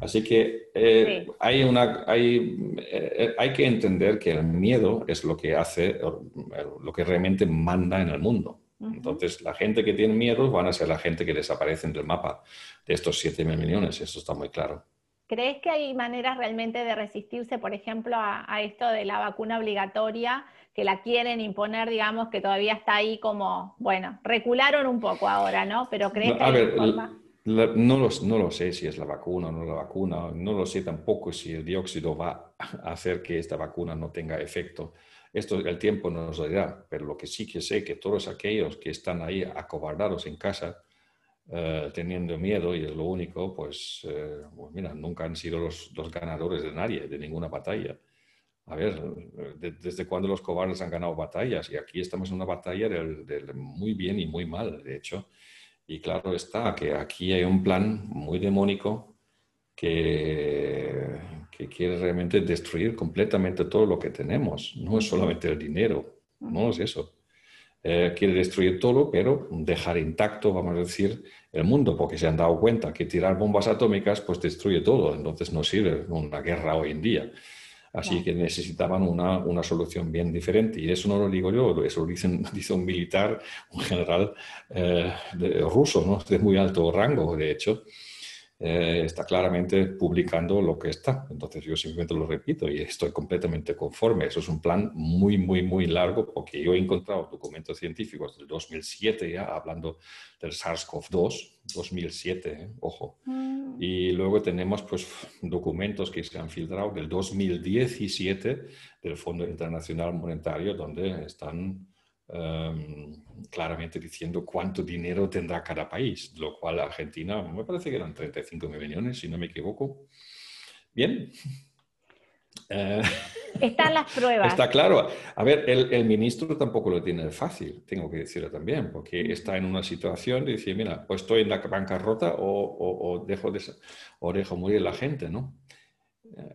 Así que eh, hay, una, hay, eh, hay que entender que el miedo es lo que hace, lo que realmente manda en el mundo. Entonces, la gente que tiene miedo van a ser la gente que desaparece del mapa de estos 7 mil millones, eso está muy claro. ¿Crees que hay maneras realmente de resistirse, por ejemplo, a, esto de la vacuna obligatoria, que la quieren imponer, digamos, que todavía está ahí como, bueno, recularon un poco ahora, ¿no? Pero ¿crees que hay forma? No, lo, no lo sé si es la vacuna o no la vacuna, no lo sé tampoco si el dióxido va a hacer que esta vacuna no tenga efecto. Esto el tiempo nos lo dirá, pero lo que sí que sé que todos aquellos que están ahí acobardados en casa, eh, teniendo miedo, y es lo único, pues, eh, pues, mira, nunca han sido los, los, ganadores de nadie, de ninguna batalla. a ver, desde cuándo los cobardes han ganado batallas y aquí estamos en una batalla del, muy bien y muy mal, de hecho. Y claro está que aquí hay un plan muy demónico que, que quiere realmente destruir completamente todo lo que tenemos. No es solamente el dinero, no es eso. Eh, quiere destruir todo, pero dejar intacto, vamos a decir, el mundo, porque se han dado cuenta que tirar bombas atómicas pues destruye todo, entonces no sirve una guerra hoy en día. Así que necesitaban una, una, solución bien diferente. Y eso no lo digo yo, eso lo dicen, <laughs> dice un militar, un general eh, ruso, ¿no? de muy alto rango, de hecho. Eh, está claramente publicando lo que está. Entonces yo simplemente lo repito y estoy completamente conforme. Eso es un plan muy, muy, muy largo porque yo he encontrado documentos científicos del 2007 ya hablando del SARS-CoV-2, 2007, ¿eh? ojo. Mm. Y luego tenemos pues documentos que se han filtrado del 2017 del Fondo Internacional Monetario donde están Em, claramente diciendo cuánto dinero tendrá cada país, lo cual Argentina me parece que eran 35 millones, si no me equivoco. Bien. <laughs> Eh, Están las <laughs> pruebas. Está claro. A ver, el, ministro tampoco lo tiene fácil, tengo que decirlo también, porque está en una situación de decir, mira, pues estoy en la bancarrota o, o, dejo, de, o dejo morir la gente, ¿no? Eh,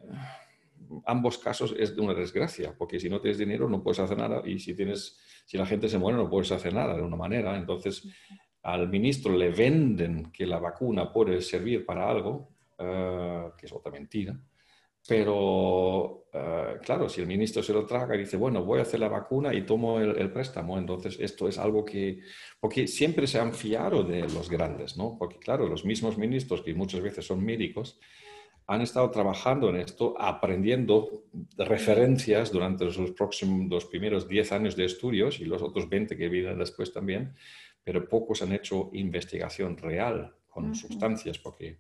ambos casos es de una desgracia, porque si no tienes dinero no puedes hacer nada y si, tienes, si la gente se muere no puedes hacer nada de una manera. Entonces, al ministro le venden que la vacuna puede servir para algo, eh, que es otra mentira. Pero, eh, claro, si el ministro se lo traga y dice, bueno, voy a hacer la vacuna y tomo el, el, préstamo, entonces esto es algo que, porque siempre se han fiado de los grandes, ¿no? Porque, claro, los mismos ministros, que muchas veces son médicos, han estado trabajando en esto, aprendiendo referencias durante los próximos, los primeros 10 años de estudios y los otros 20 que vienen después también, pero pocos han hecho investigación real con sustancias, porque,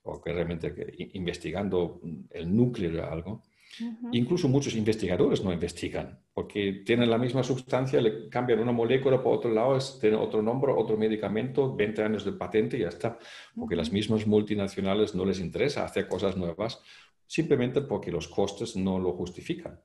porque realmente investigando el núcleo de algo. Incluso muchos investigadores no investigan, porque tienen la misma sustancia, le cambian una molécula por otro lado, tiene otro nombre, otro medicamento, 20 años de patente y ya está. Porque las mismas multinacionales no les interesa hacer cosas nuevas, simplemente porque los costes no lo justifican.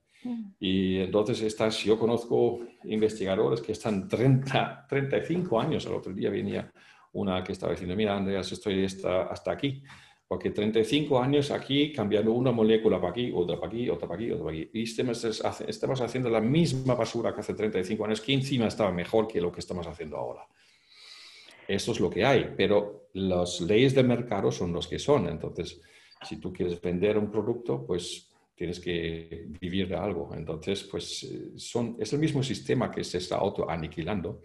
Y entonces estas, yo conozco investigadores que están 30, 35 años, el otro día venía una que estaba diciendo, mira Andreas, estoy hasta, hasta aquí porque 35 años aquí cambiando una molécula para aquí, otra para aquí, otra para aquí, otra para aquí. Y estamos, haciendo la misma basura que hace 35 años, que encima estaba mejor que lo que estamos haciendo ahora. Eso es lo que hay, pero las leyes de mercado son los que son. Entonces, si tú quieres vender un producto, pues tienes que vivir de algo. Entonces, pues eh, son, es el mismo sistema que se está auto-aniquilando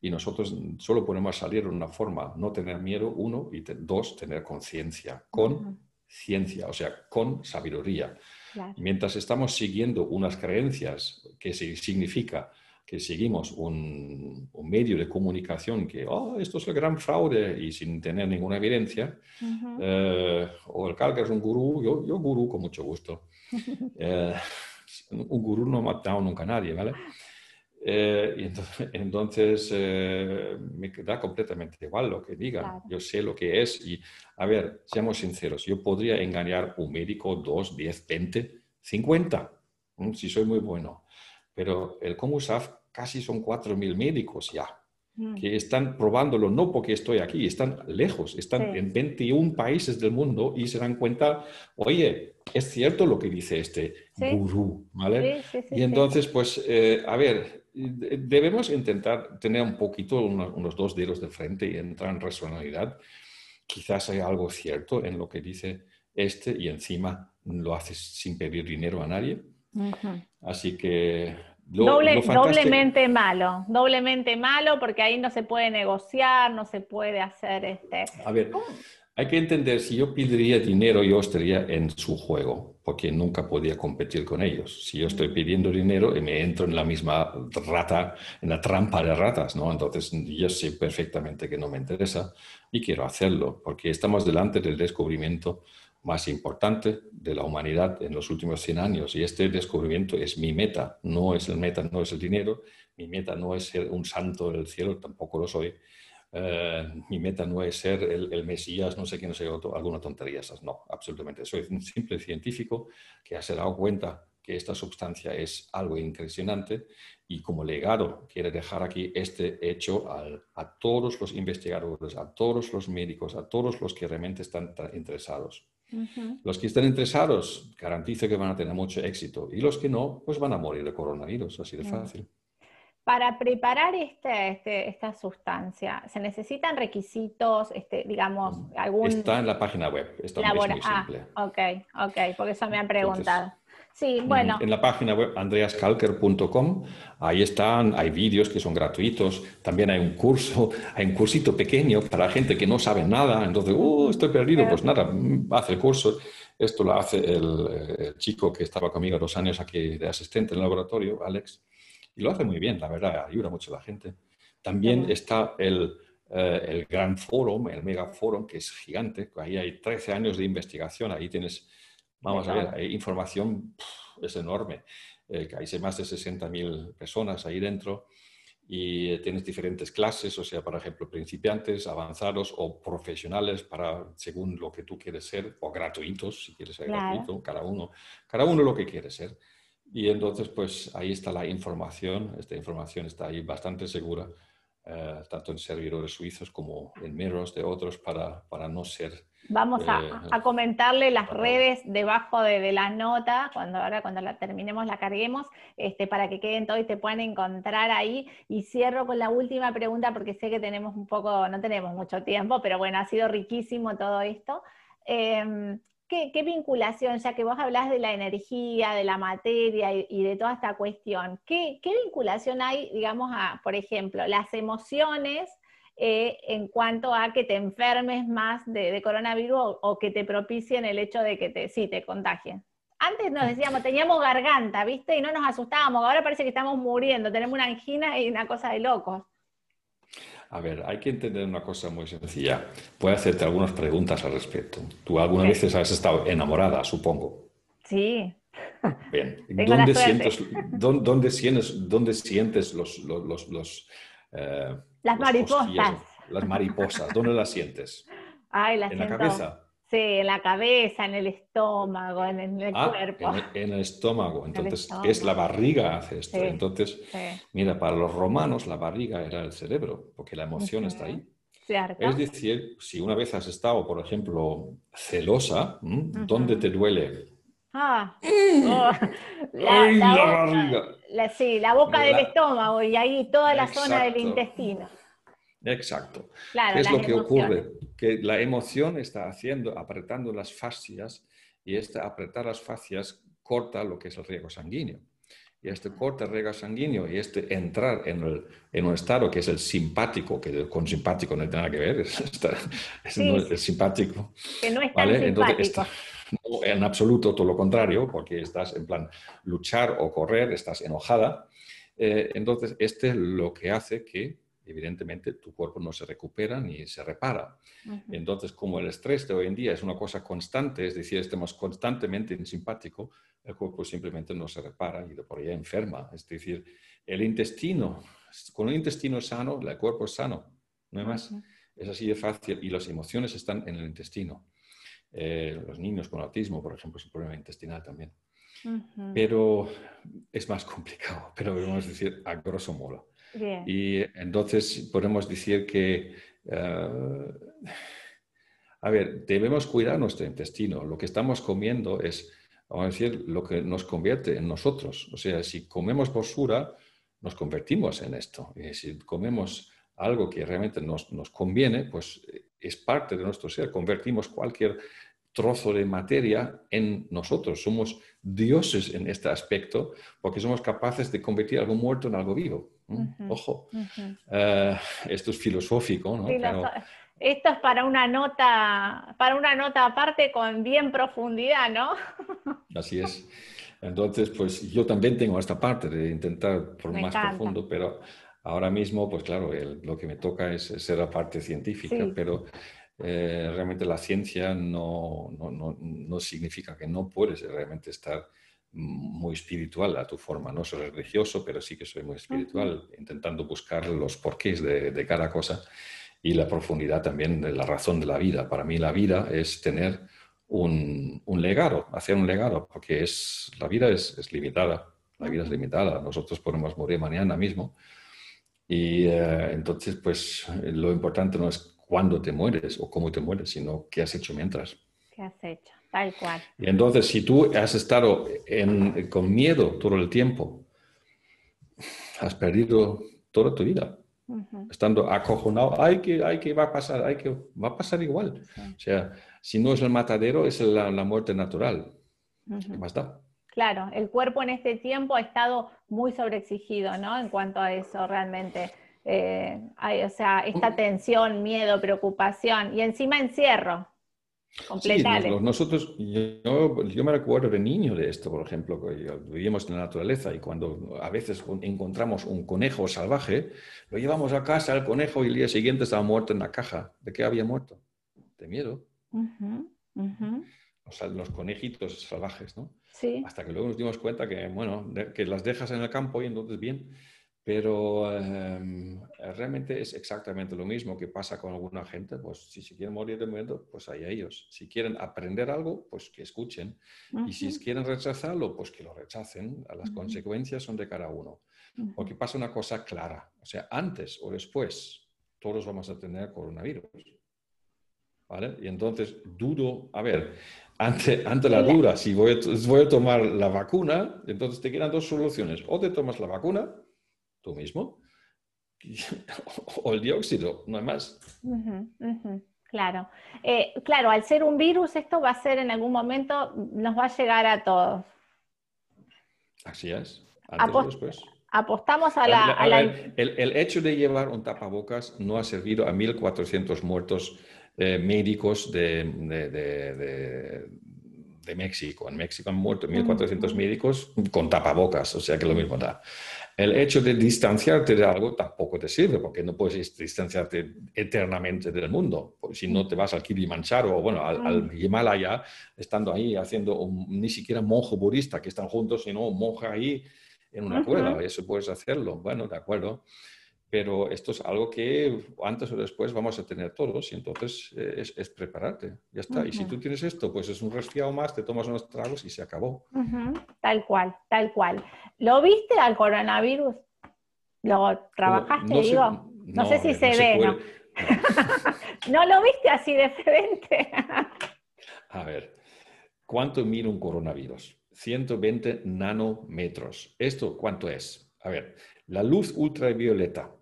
y nosotros solo podemos salir de una forma, no tener miedo, uno, y dos, tener conciencia, con ciencia, o sea, con sabiduría. Mientras estamos siguiendo unas creencias, que significa que seguimos un, medio de comunicación que, oh, esto es el gran fraude y sin tener ninguna evidencia, eh, o el calca es un gurú, yo, yo gurú con mucho gusto. <laughs> Eh, un gurú no ha matado nunca a nadie, ¿vale? Eh, y <laughs> entonces, eh, me da completamente igual lo que digan. Yo sé lo que es. Y, a ver, seamos sinceros, yo podría engañar un médico 2, 10, 20, 50, si soy muy bueno. Pero el Comusaf casi son 4.000 médicos ya, mm. que están probándolo, no porque estoy aquí, están lejos, están en 21 países del mundo y se dan cuenta, oye, es cierto lo que dice este gurú, ¿vale? y entonces, pues, eh, a ver, debemos intentar tener un poquito unos, dos dedos de frente y entrar en racionalidad. Quizás hay algo cierto en lo que dice este y encima lo haces sin pedir dinero a nadie. Así que... doblemente malo, doblemente malo porque ahí no se puede negociar, no se puede hacer este... A ver, hay que entender, si yo pediría dinero, yo estaría en su juego, porque nunca podía competir con ellos. Si yo estoy pidiendo dinero me entro en la misma rata, en la trampa de ratas, ¿no? Entonces yo sé perfectamente que no me interesa y quiero hacerlo, porque estamos delante del descubrimiento más importante de la humanidad en los últimos 100 años y este descubrimiento es mi meta, no es el meta, no es el dinero, mi meta no es ser un santo del cielo, tampoco lo soy, eh, mi meta no es ser el, Mesías, no sé qué, no sé, alguna tontería esas. No, absolutamente. Soy un simple científico que ha se dado cuenta que esta sustancia es algo impresionante y como legado quiere dejar aquí este hecho a todos los investigadores, a todos los médicos, a todos los que realmente están interesados. Los que están interesados garantizo que van a tener mucho éxito y los que no, pues van a morir de coronavirus, así de fácil. Para preparar este, este, esta sustancia, ¿se necesitan requisitos, este, digamos, mm, algún... Está en la página web, esto es muy ah, ok, ok, porque eso me han preguntado. sí, bueno. En la página web andreaskalker.com, ahí están, hay vídeos que son gratuitos, también hay un curso, hay un cursito pequeño para gente que no sabe nada, entonces, uh, estoy perdido, pues nada, mm, hace el curso. Esto lo hace el, el chico que estaba conmigo dos años aquí de asistente en el laboratorio, Alex y lo hace muy bien, la verdad, ayuda mucho a la gente. También está el, eh, el Gran Forum, el Mega Forum, que es gigante, ahí hay 13 años de investigación, ahí tienes, vamos a ver, hay información, es enorme, eh, hay más de 60.000 personas ahí dentro y tienes diferentes clases, o sea, por ejemplo, principiantes, avanzados o profesionales para según lo que tú quieres ser, o gratuitos, si quieres ser gratuito, cada uno, cada uno lo que quiere ser. Y entonces, pues ahí está la información, esta información está ahí bastante segura, eh, tanto en servidores suizos como en mirrors de otros, para, para no ser... Vamos a, eh, a, comentarle las redes debajo de, de, la nota, cuando ahora cuando la terminemos la carguemos, este, para que queden todos y te puedan encontrar ahí. Y cierro con la última pregunta, porque sé que tenemos un poco, no tenemos mucho tiempo, pero bueno, ha sido riquísimo todo esto. Eh, ¿Qué, vinculación, ya que vos hablas de la energía, de la materia y, de toda esta cuestión, ¿qué, vinculación hay, digamos, a, por ejemplo, las emociones eh, en cuanto a que te enfermes más de, coronavirus o, que te propicien el hecho de que te, sí, te contagien? Antes nos decíamos, teníamos garganta, ¿viste? Y no nos asustábamos, ahora parece que estamos muriendo, tenemos una angina y una cosa de locos. A ver, hay que entender una cosa muy sencilla. A hacerte algunas preguntas al respecto. Tú alguna vez has estado enamorada, supongo. Sí. Bien. <laughs> ¿Dónde sientes, dónde, sientes, ¿Dónde sientes los... los, eh, las mariposas. las mariposas. ¿Dónde las sientes? Ay, las ¿En la cabeza? Sí, en la cabeza, en el estómago, en el ah, cuerpo. En el, estómago. <laughs> Entonces, es la barriga hace esto. Entonces, mira, para los romanos la barriga era el cerebro, porque la emoción está ahí. Es decir, si una vez has estado, por ejemplo, celosa, ¿dónde te duele? Ah, <laughs> oh, la, la, barriga. sí, la boca del estómago y ahí toda la zona del intestino. Exacto. ¿Qué es lo que ocurre? Que la emoción está haciendo, apretando las fascias y este apretar las fascias corta lo que es el riego sanguíneo. Y este corta el riego sanguíneo y este entrar en, el, en, un estado que es el simpático, que con simpático no tiene nada que ver, es, <laughs> el simpático. Que no es tan simpático. en absoluto todo lo contrario, porque estás en plan luchar o correr, estás enojada. Eh, entonces, este es lo que hace que evidentemente tu cuerpo no se recupera ni se repara. Entonces, como el estrés de hoy en día es una cosa constante, es decir, estamos constantemente en simpático, el cuerpo simplemente no se repara y de por ahí enferma. Es decir, el intestino, con un intestino sano, el cuerpo es sano, no hay más. Es así de fácil y las emociones están en el intestino. Eh, los niños con autismo, por ejemplo, es un problema intestinal también. Pero es más complicado, pero vamos a decir a grosso modo. Y entonces podemos decir que, eh, a ver, debemos cuidar nuestro intestino. Lo que estamos comiendo es, vamos a decir, lo que nos convierte en nosotros. O sea, si comemos basura, nos convertimos en esto. Y si comemos algo que realmente nos, nos conviene, pues es parte de nuestro ser. Convertimos cualquier trozo de materia en nosotros. Somos dioses en este aspecto porque somos capaces de convertir algo muerto en algo vivo. Ojo, eh, esto es filosófico, ¿no? Esto es para una nota, para una nota aparte con bien profundidad, ¿no? <laughs> Así es. Entonces, pues yo también tengo esta parte de intentar por más profundo, pero ahora mismo, pues claro, lo que me toca es ser la parte científica, pero eh, realmente la ciencia no, no, no, no, significa que no puedes realmente estar muy espiritual a tu forma. No soy religioso, pero sí que soy muy espiritual, intentando buscar los porqués de, de, cada cosa y la profundidad también de la razón de la vida. Para mí la vida es tener un, legado, hacer un legado, porque es, la vida es, limitada, la vida es limitada, nosotros podemos morir mañana mismo. Y eh, entonces, pues lo importante no es cuándo te mueres o cómo te mueres, sino qué has hecho mientras. ¿Qué has hecho? Tal cual. Y entonces, si tú has estado con miedo todo el tiempo, has perdido toda tu vida. Estando acojonado, hay que, hay que, va a pasar, hay que, va a pasar igual. O sea, si no es el matadero, es la, muerte natural. ¿Qué más da? Claro, el cuerpo en este tiempo ha estado muy sobreexigido, ¿no? En cuanto a eso, realmente. Eh, hay, o sea, esta tensión, miedo, preocupación y encima encierro, Sí, nosotros, yo, me recuerdo de niño de esto, por ejemplo, vivíamos en la naturaleza y cuando a veces encontramos un conejo salvaje, lo llevamos a casa al conejo y el día siguiente estaba muerto en la caja. ¿De qué había muerto? De miedo. O sea, los conejitos salvajes, ¿no? Sí. Hasta que luego nos dimos cuenta que, bueno, que las dejas en el campo y entonces bien, pero em, realmente es exactamente lo mismo que pasa con alguna gente. Pues si se quieren morir de miedo, pues hay ellos. Si quieren aprender algo, pues que escuchen. Y si quieren rechazarlo, pues que lo rechacen. Las consecuencias son de cada uno. Porque pasa una cosa clara. O sea, antes o después, todos vamos a tener coronavirus. ¿Vale? Y entonces dudo, a ver, ante, ante la duda, si voy a, voy a tomar la vacuna, entonces te quedan dos soluciones. O te tomas la vacuna tú mismo, <laughs> o el dióxido, no hay más. Claro, eh, claro, al ser un virus, esto va a ser en algún momento, nos va a llegar a todos. Así es, antes después. Apostamos a la... el, hecho de llevar un tapabocas no ha servido a 1.400 muertos eh, médicos de, de, México. En México han muerto 1.400 médicos con tapabocas, o sea que lo mismo da el hecho de distanciarte de algo tampoco te sirve, porque no puedes distanciarte eternamente del mundo. si no te vas al Kilimanjaro o bueno, al, mm. Himalaya, estando ahí haciendo ni siquiera monje budista que están juntos, sino un monje ahí en una cueva. Eso puedes hacerlo. Bueno, de acuerdo pero esto es algo que antes o después vamos a tener todos y entonces eh, es, prepararte, ya está. Y si tú tienes esto, pues es un resfriado más, te tomas unos tragos y se acabó. Tal cual, tal cual. ¿Lo viste al coronavirus? ¿Lo trabajaste, no digo? no, sé si se, ve, ¿no? <laughs> ¿no? lo viste así de frente? <laughs> a ver, ¿cuánto mide un coronavirus? 120 nanómetros. ¿Esto cuánto es? A ver, la luz ultravioleta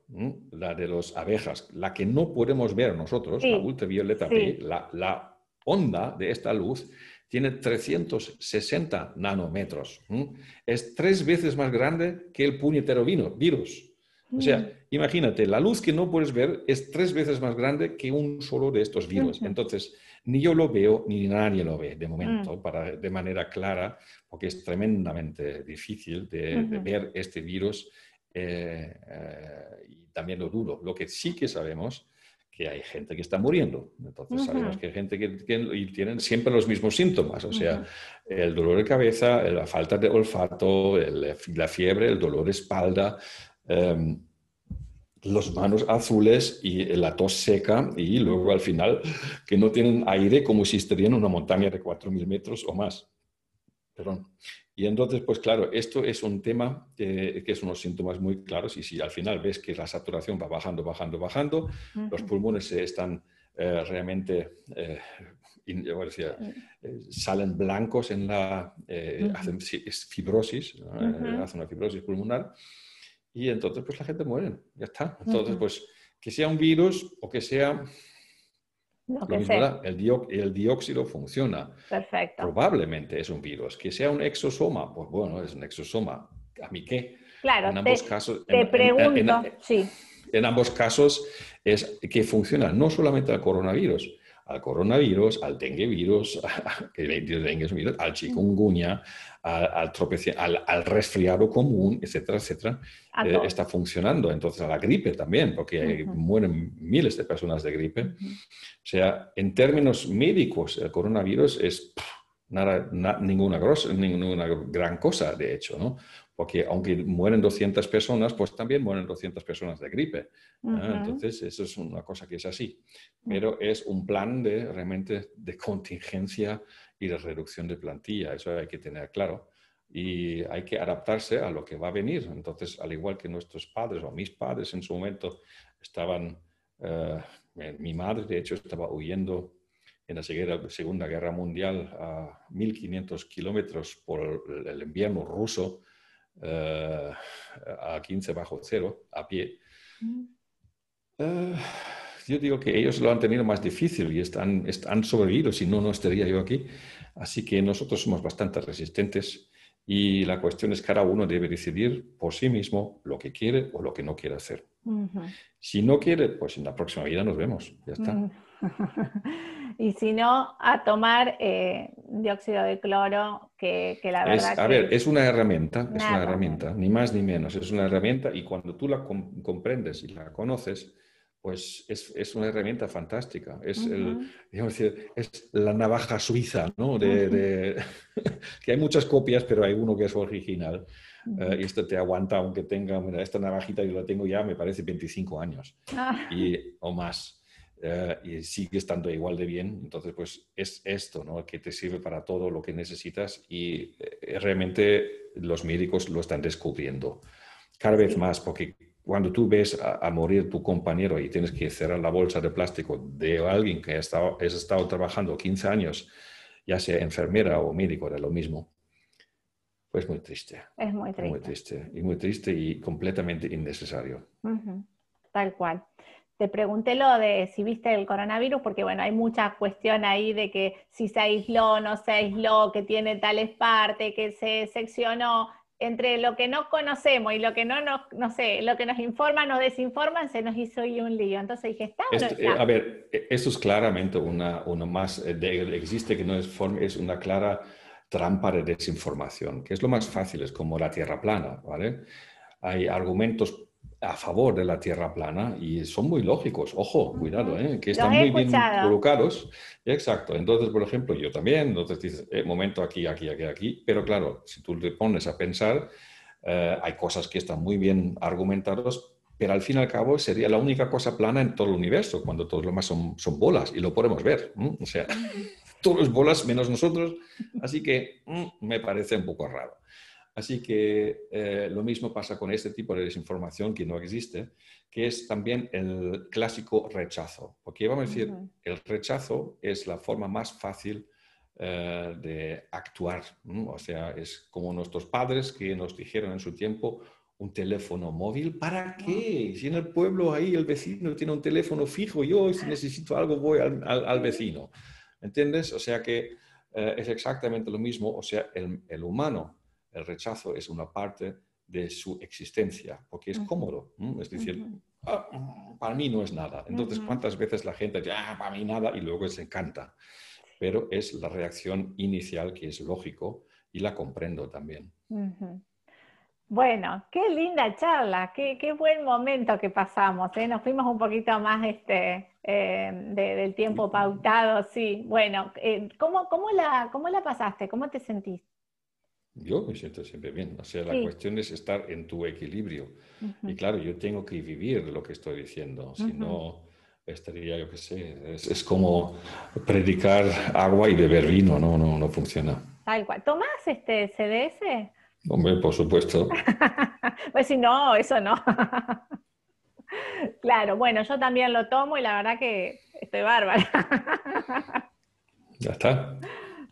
la de las abejas, la que no podemos ver nosotros, la ultravioleta la, onda de esta luz tiene 360 nanómetros. Es tres veces más grande que el puñetero vino, virus. O sea, mm. imagínate, la luz que no puedes ver es tres veces más grande que un solo de estos virus. Entonces, ni yo lo veo, ni nadie lo ve de momento, mm. para, de manera clara, porque es tremendamente difícil de, ver este virus eh, eh, y también lo dudo. Lo que sí que sabemos que hay gente que está muriendo. Entonces sabemos que hay gente que, y tienen siempre los mismos síntomas, o sea, el dolor de cabeza, la falta de olfato, la fiebre, el dolor de espalda, eh, los manos azules y la tos seca y luego al final que no tienen aire como si estarían en una montaña de 4.000 metros o más. Perdón. Y entonces, pues claro, esto es un tema que, que, es unos síntomas muy claros y si al final ves que la saturación va bajando, bajando, bajando, los pulmones están eh, realmente, eh, decía, eh, salen blancos en la, hacen fibrosis, hacen una fibrosis pulmonar y entonces pues la gente muere, ya está. Entonces, pues que sea un virus o que sea lo, mismo El, dióxido funciona. Perfecto. Probablemente es un virus. Que sea un exosoma, pues bueno, es un exosoma. ¿A mí qué? Claro, en ambos casos, te pregunto, sí. En ambos casos es que funciona no solamente el coronavirus, al coronavirus, al dengue virus, <laughs> al chikungunya, al, al, al, resfriado común, etcétera, etcétera, eh, está funcionando. Entonces, a la gripe también, porque mueren miles de personas de gripe. O sea, en términos médicos, el coronavirus es nada, ninguna, ninguna gran cosa, de hecho, ¿no? Porque aunque mueren 200 personas, pues también mueren 200 personas de gripe. ¿eh? Entonces, eso es una cosa que es así. Pero es un plan de realmente de contingencia y de reducción de plantilla, eso hay que tener claro. Y hay que adaptarse a lo que va a venir. Entonces, al igual que nuestros padres o mis padres en su momento estaban, eh, mi madre de hecho estaba huyendo en la Segunda Guerra Mundial a 1500 kilómetros por el invierno ruso, eh, a 15 bajo cero, a pie. Mm. Eh, yo digo que ellos lo han tenido más difícil y están, han sobrevivido, si no, no estaría yo aquí. Así que nosotros somos bastante resistentes y la cuestión es que cada uno debe decidir por sí mismo lo que quiere o lo que no quiere hacer. Si no quiere, pues en la próxima vida nos vemos, ya está. <laughs> Y si no, a tomar eh, dióxido de cloro, que, la verdad... Es, a ver, es una herramienta, es una herramienta, ni más ni menos, es una herramienta y cuando tú la comprendes y la conoces, pues es, una herramienta fantástica. Es, es la navaja suiza, ¿no? De, <laughs> que hay muchas copias, pero hay uno que es original. Eh, y esto te aguanta, aunque tenga, mira, esta navajita yo la tengo ya, me parece 25 años ah. y, o más. Eh, y sigue estando igual de bien. Entonces, pues es esto, ¿no? Que te sirve para todo lo que necesitas y eh, realmente los médicos lo están descubriendo cada vez más, porque cuando tú ves a, morir tu compañero y tienes que cerrar la bolsa de plástico de alguien que ha estado, has estado trabajando 15 años, ya sea enfermera o médico, de lo mismo, pues muy triste. Es muy triste. Muy triste y muy triste y completamente innecesario. Tal cual. Te pregunté lo de si viste el coronavirus, porque bueno, hay mucha cuestión ahí de que si se aisló, no se aisló, que tiene tales partes, que se seccionó entre lo que no conocemos y lo que no nos, no sé, lo que nos informan o desinforman, se nos hizo un lío. Entonces dije, está. Eh, a ver, e, eso es claramente una, una más, eh, de, existe que no es, es una clara trampa de desinformación, que es lo más fácil, es como la tierra plana, ¿vale? Hay argumentos a favor de la tierra plana y son muy lógicos. Ojo, cuidado, ¿eh? que están muy bien colocados. Exacto. Entonces, por ejemplo, yo también, entonces dices, eh, momento aquí, aquí, aquí, aquí. Pero claro, si tú te pones a pensar, eh, hay cosas que están muy bien argumentadas, pero al fin y al cabo sería la única cosa plana en todo el universo, cuando todo lo demás son, son bolas y lo podemos ver. O sea, <laughs> todos bolas menos nosotros. Así que mm, me parece un poco raro. Así que eh, lo mismo pasa con este tipo de desinformación que no existe, que es también el clásico rechazo. Porque vamos a decir, el rechazo es la forma más fácil eh, de actuar. O sea, es como nuestros padres que nos dijeron en su tiempo, un teléfono móvil, ¿para qué? Si en el pueblo ahí el vecino tiene un teléfono fijo, yo si <laughs> necesito algo voy al, vecino. ¿Entiendes? O sea que eh, es exactamente lo mismo. O sea, el, el humano el rechazo es una parte de su existencia, porque es cómodo. Es decir, ah, para mí no es nada. Entonces, ¿cuántas veces la gente dice, ah, para mí nada, y luego se encanta? Pero es la reacción inicial que es lógico y la comprendo también. Bueno, qué linda charla, qué, buen momento que pasamos. ¿eh? Nos fuimos un poquito más este, eh, del tiempo pautado, sí. Bueno, eh, ¿cómo, la, ¿cómo la pasaste? ¿Cómo te sentiste? Yo me siento siempre bien. O sea, la cuestión es estar en tu equilibrio. Y claro, yo tengo que vivir lo que estoy diciendo. Si no, estaría, yo qué sé, es, como predicar agua y beber vino, no, no, no funciona. Tal cual. ¿Tomás este CDS? Hombre, por supuesto. <laughs> pues si no, eso no. <laughs> claro, bueno, yo también lo tomo y la verdad que estoy bárbara. <laughs> ya está.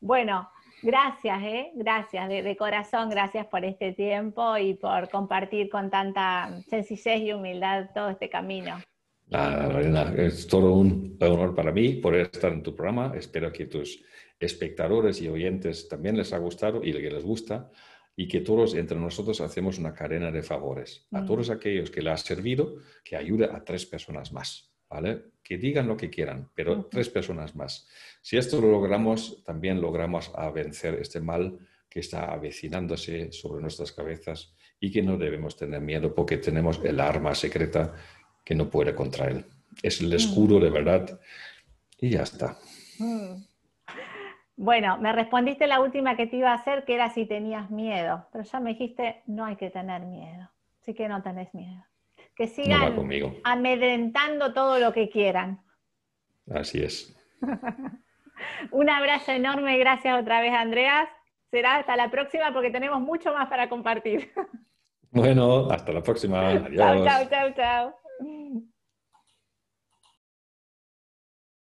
Bueno, Gracias, ¿eh? gracias, de, corazón, gracias por este tiempo y por compartir con tanta sencillez y humildad todo este camino. Nada, es todo un honor para mí poder estar en tu programa. Espero que tus espectadores y oyentes también les ha gustado y que les gusta y que todos entre nosotros hacemos una cadena de favores. A mm. todos aquellos que le ha servido, que ayude a tres personas más. Que digan lo que quieran, pero tres personas más. Si esto lo logramos, también logramos a vencer este mal que está avecinándose sobre nuestras cabezas y que no debemos tener miedo porque tenemos el arma secreta que no puede contra él. Es el escudo de verdad y ya está. Bueno, me respondiste la última que te iba a hacer, que era si tenías miedo, pero ya me dijiste, no hay que tener miedo, así que no tenés miedo. Que sigan amedrentando todo lo que quieran. Así es. <laughs> Un abrazo enorme, gracias otra vez, Andreas. Será hasta la próxima porque tenemos mucho más para compartir. Bueno, hasta la próxima. <laughs> Adiós. Chao, chao, chao, chao.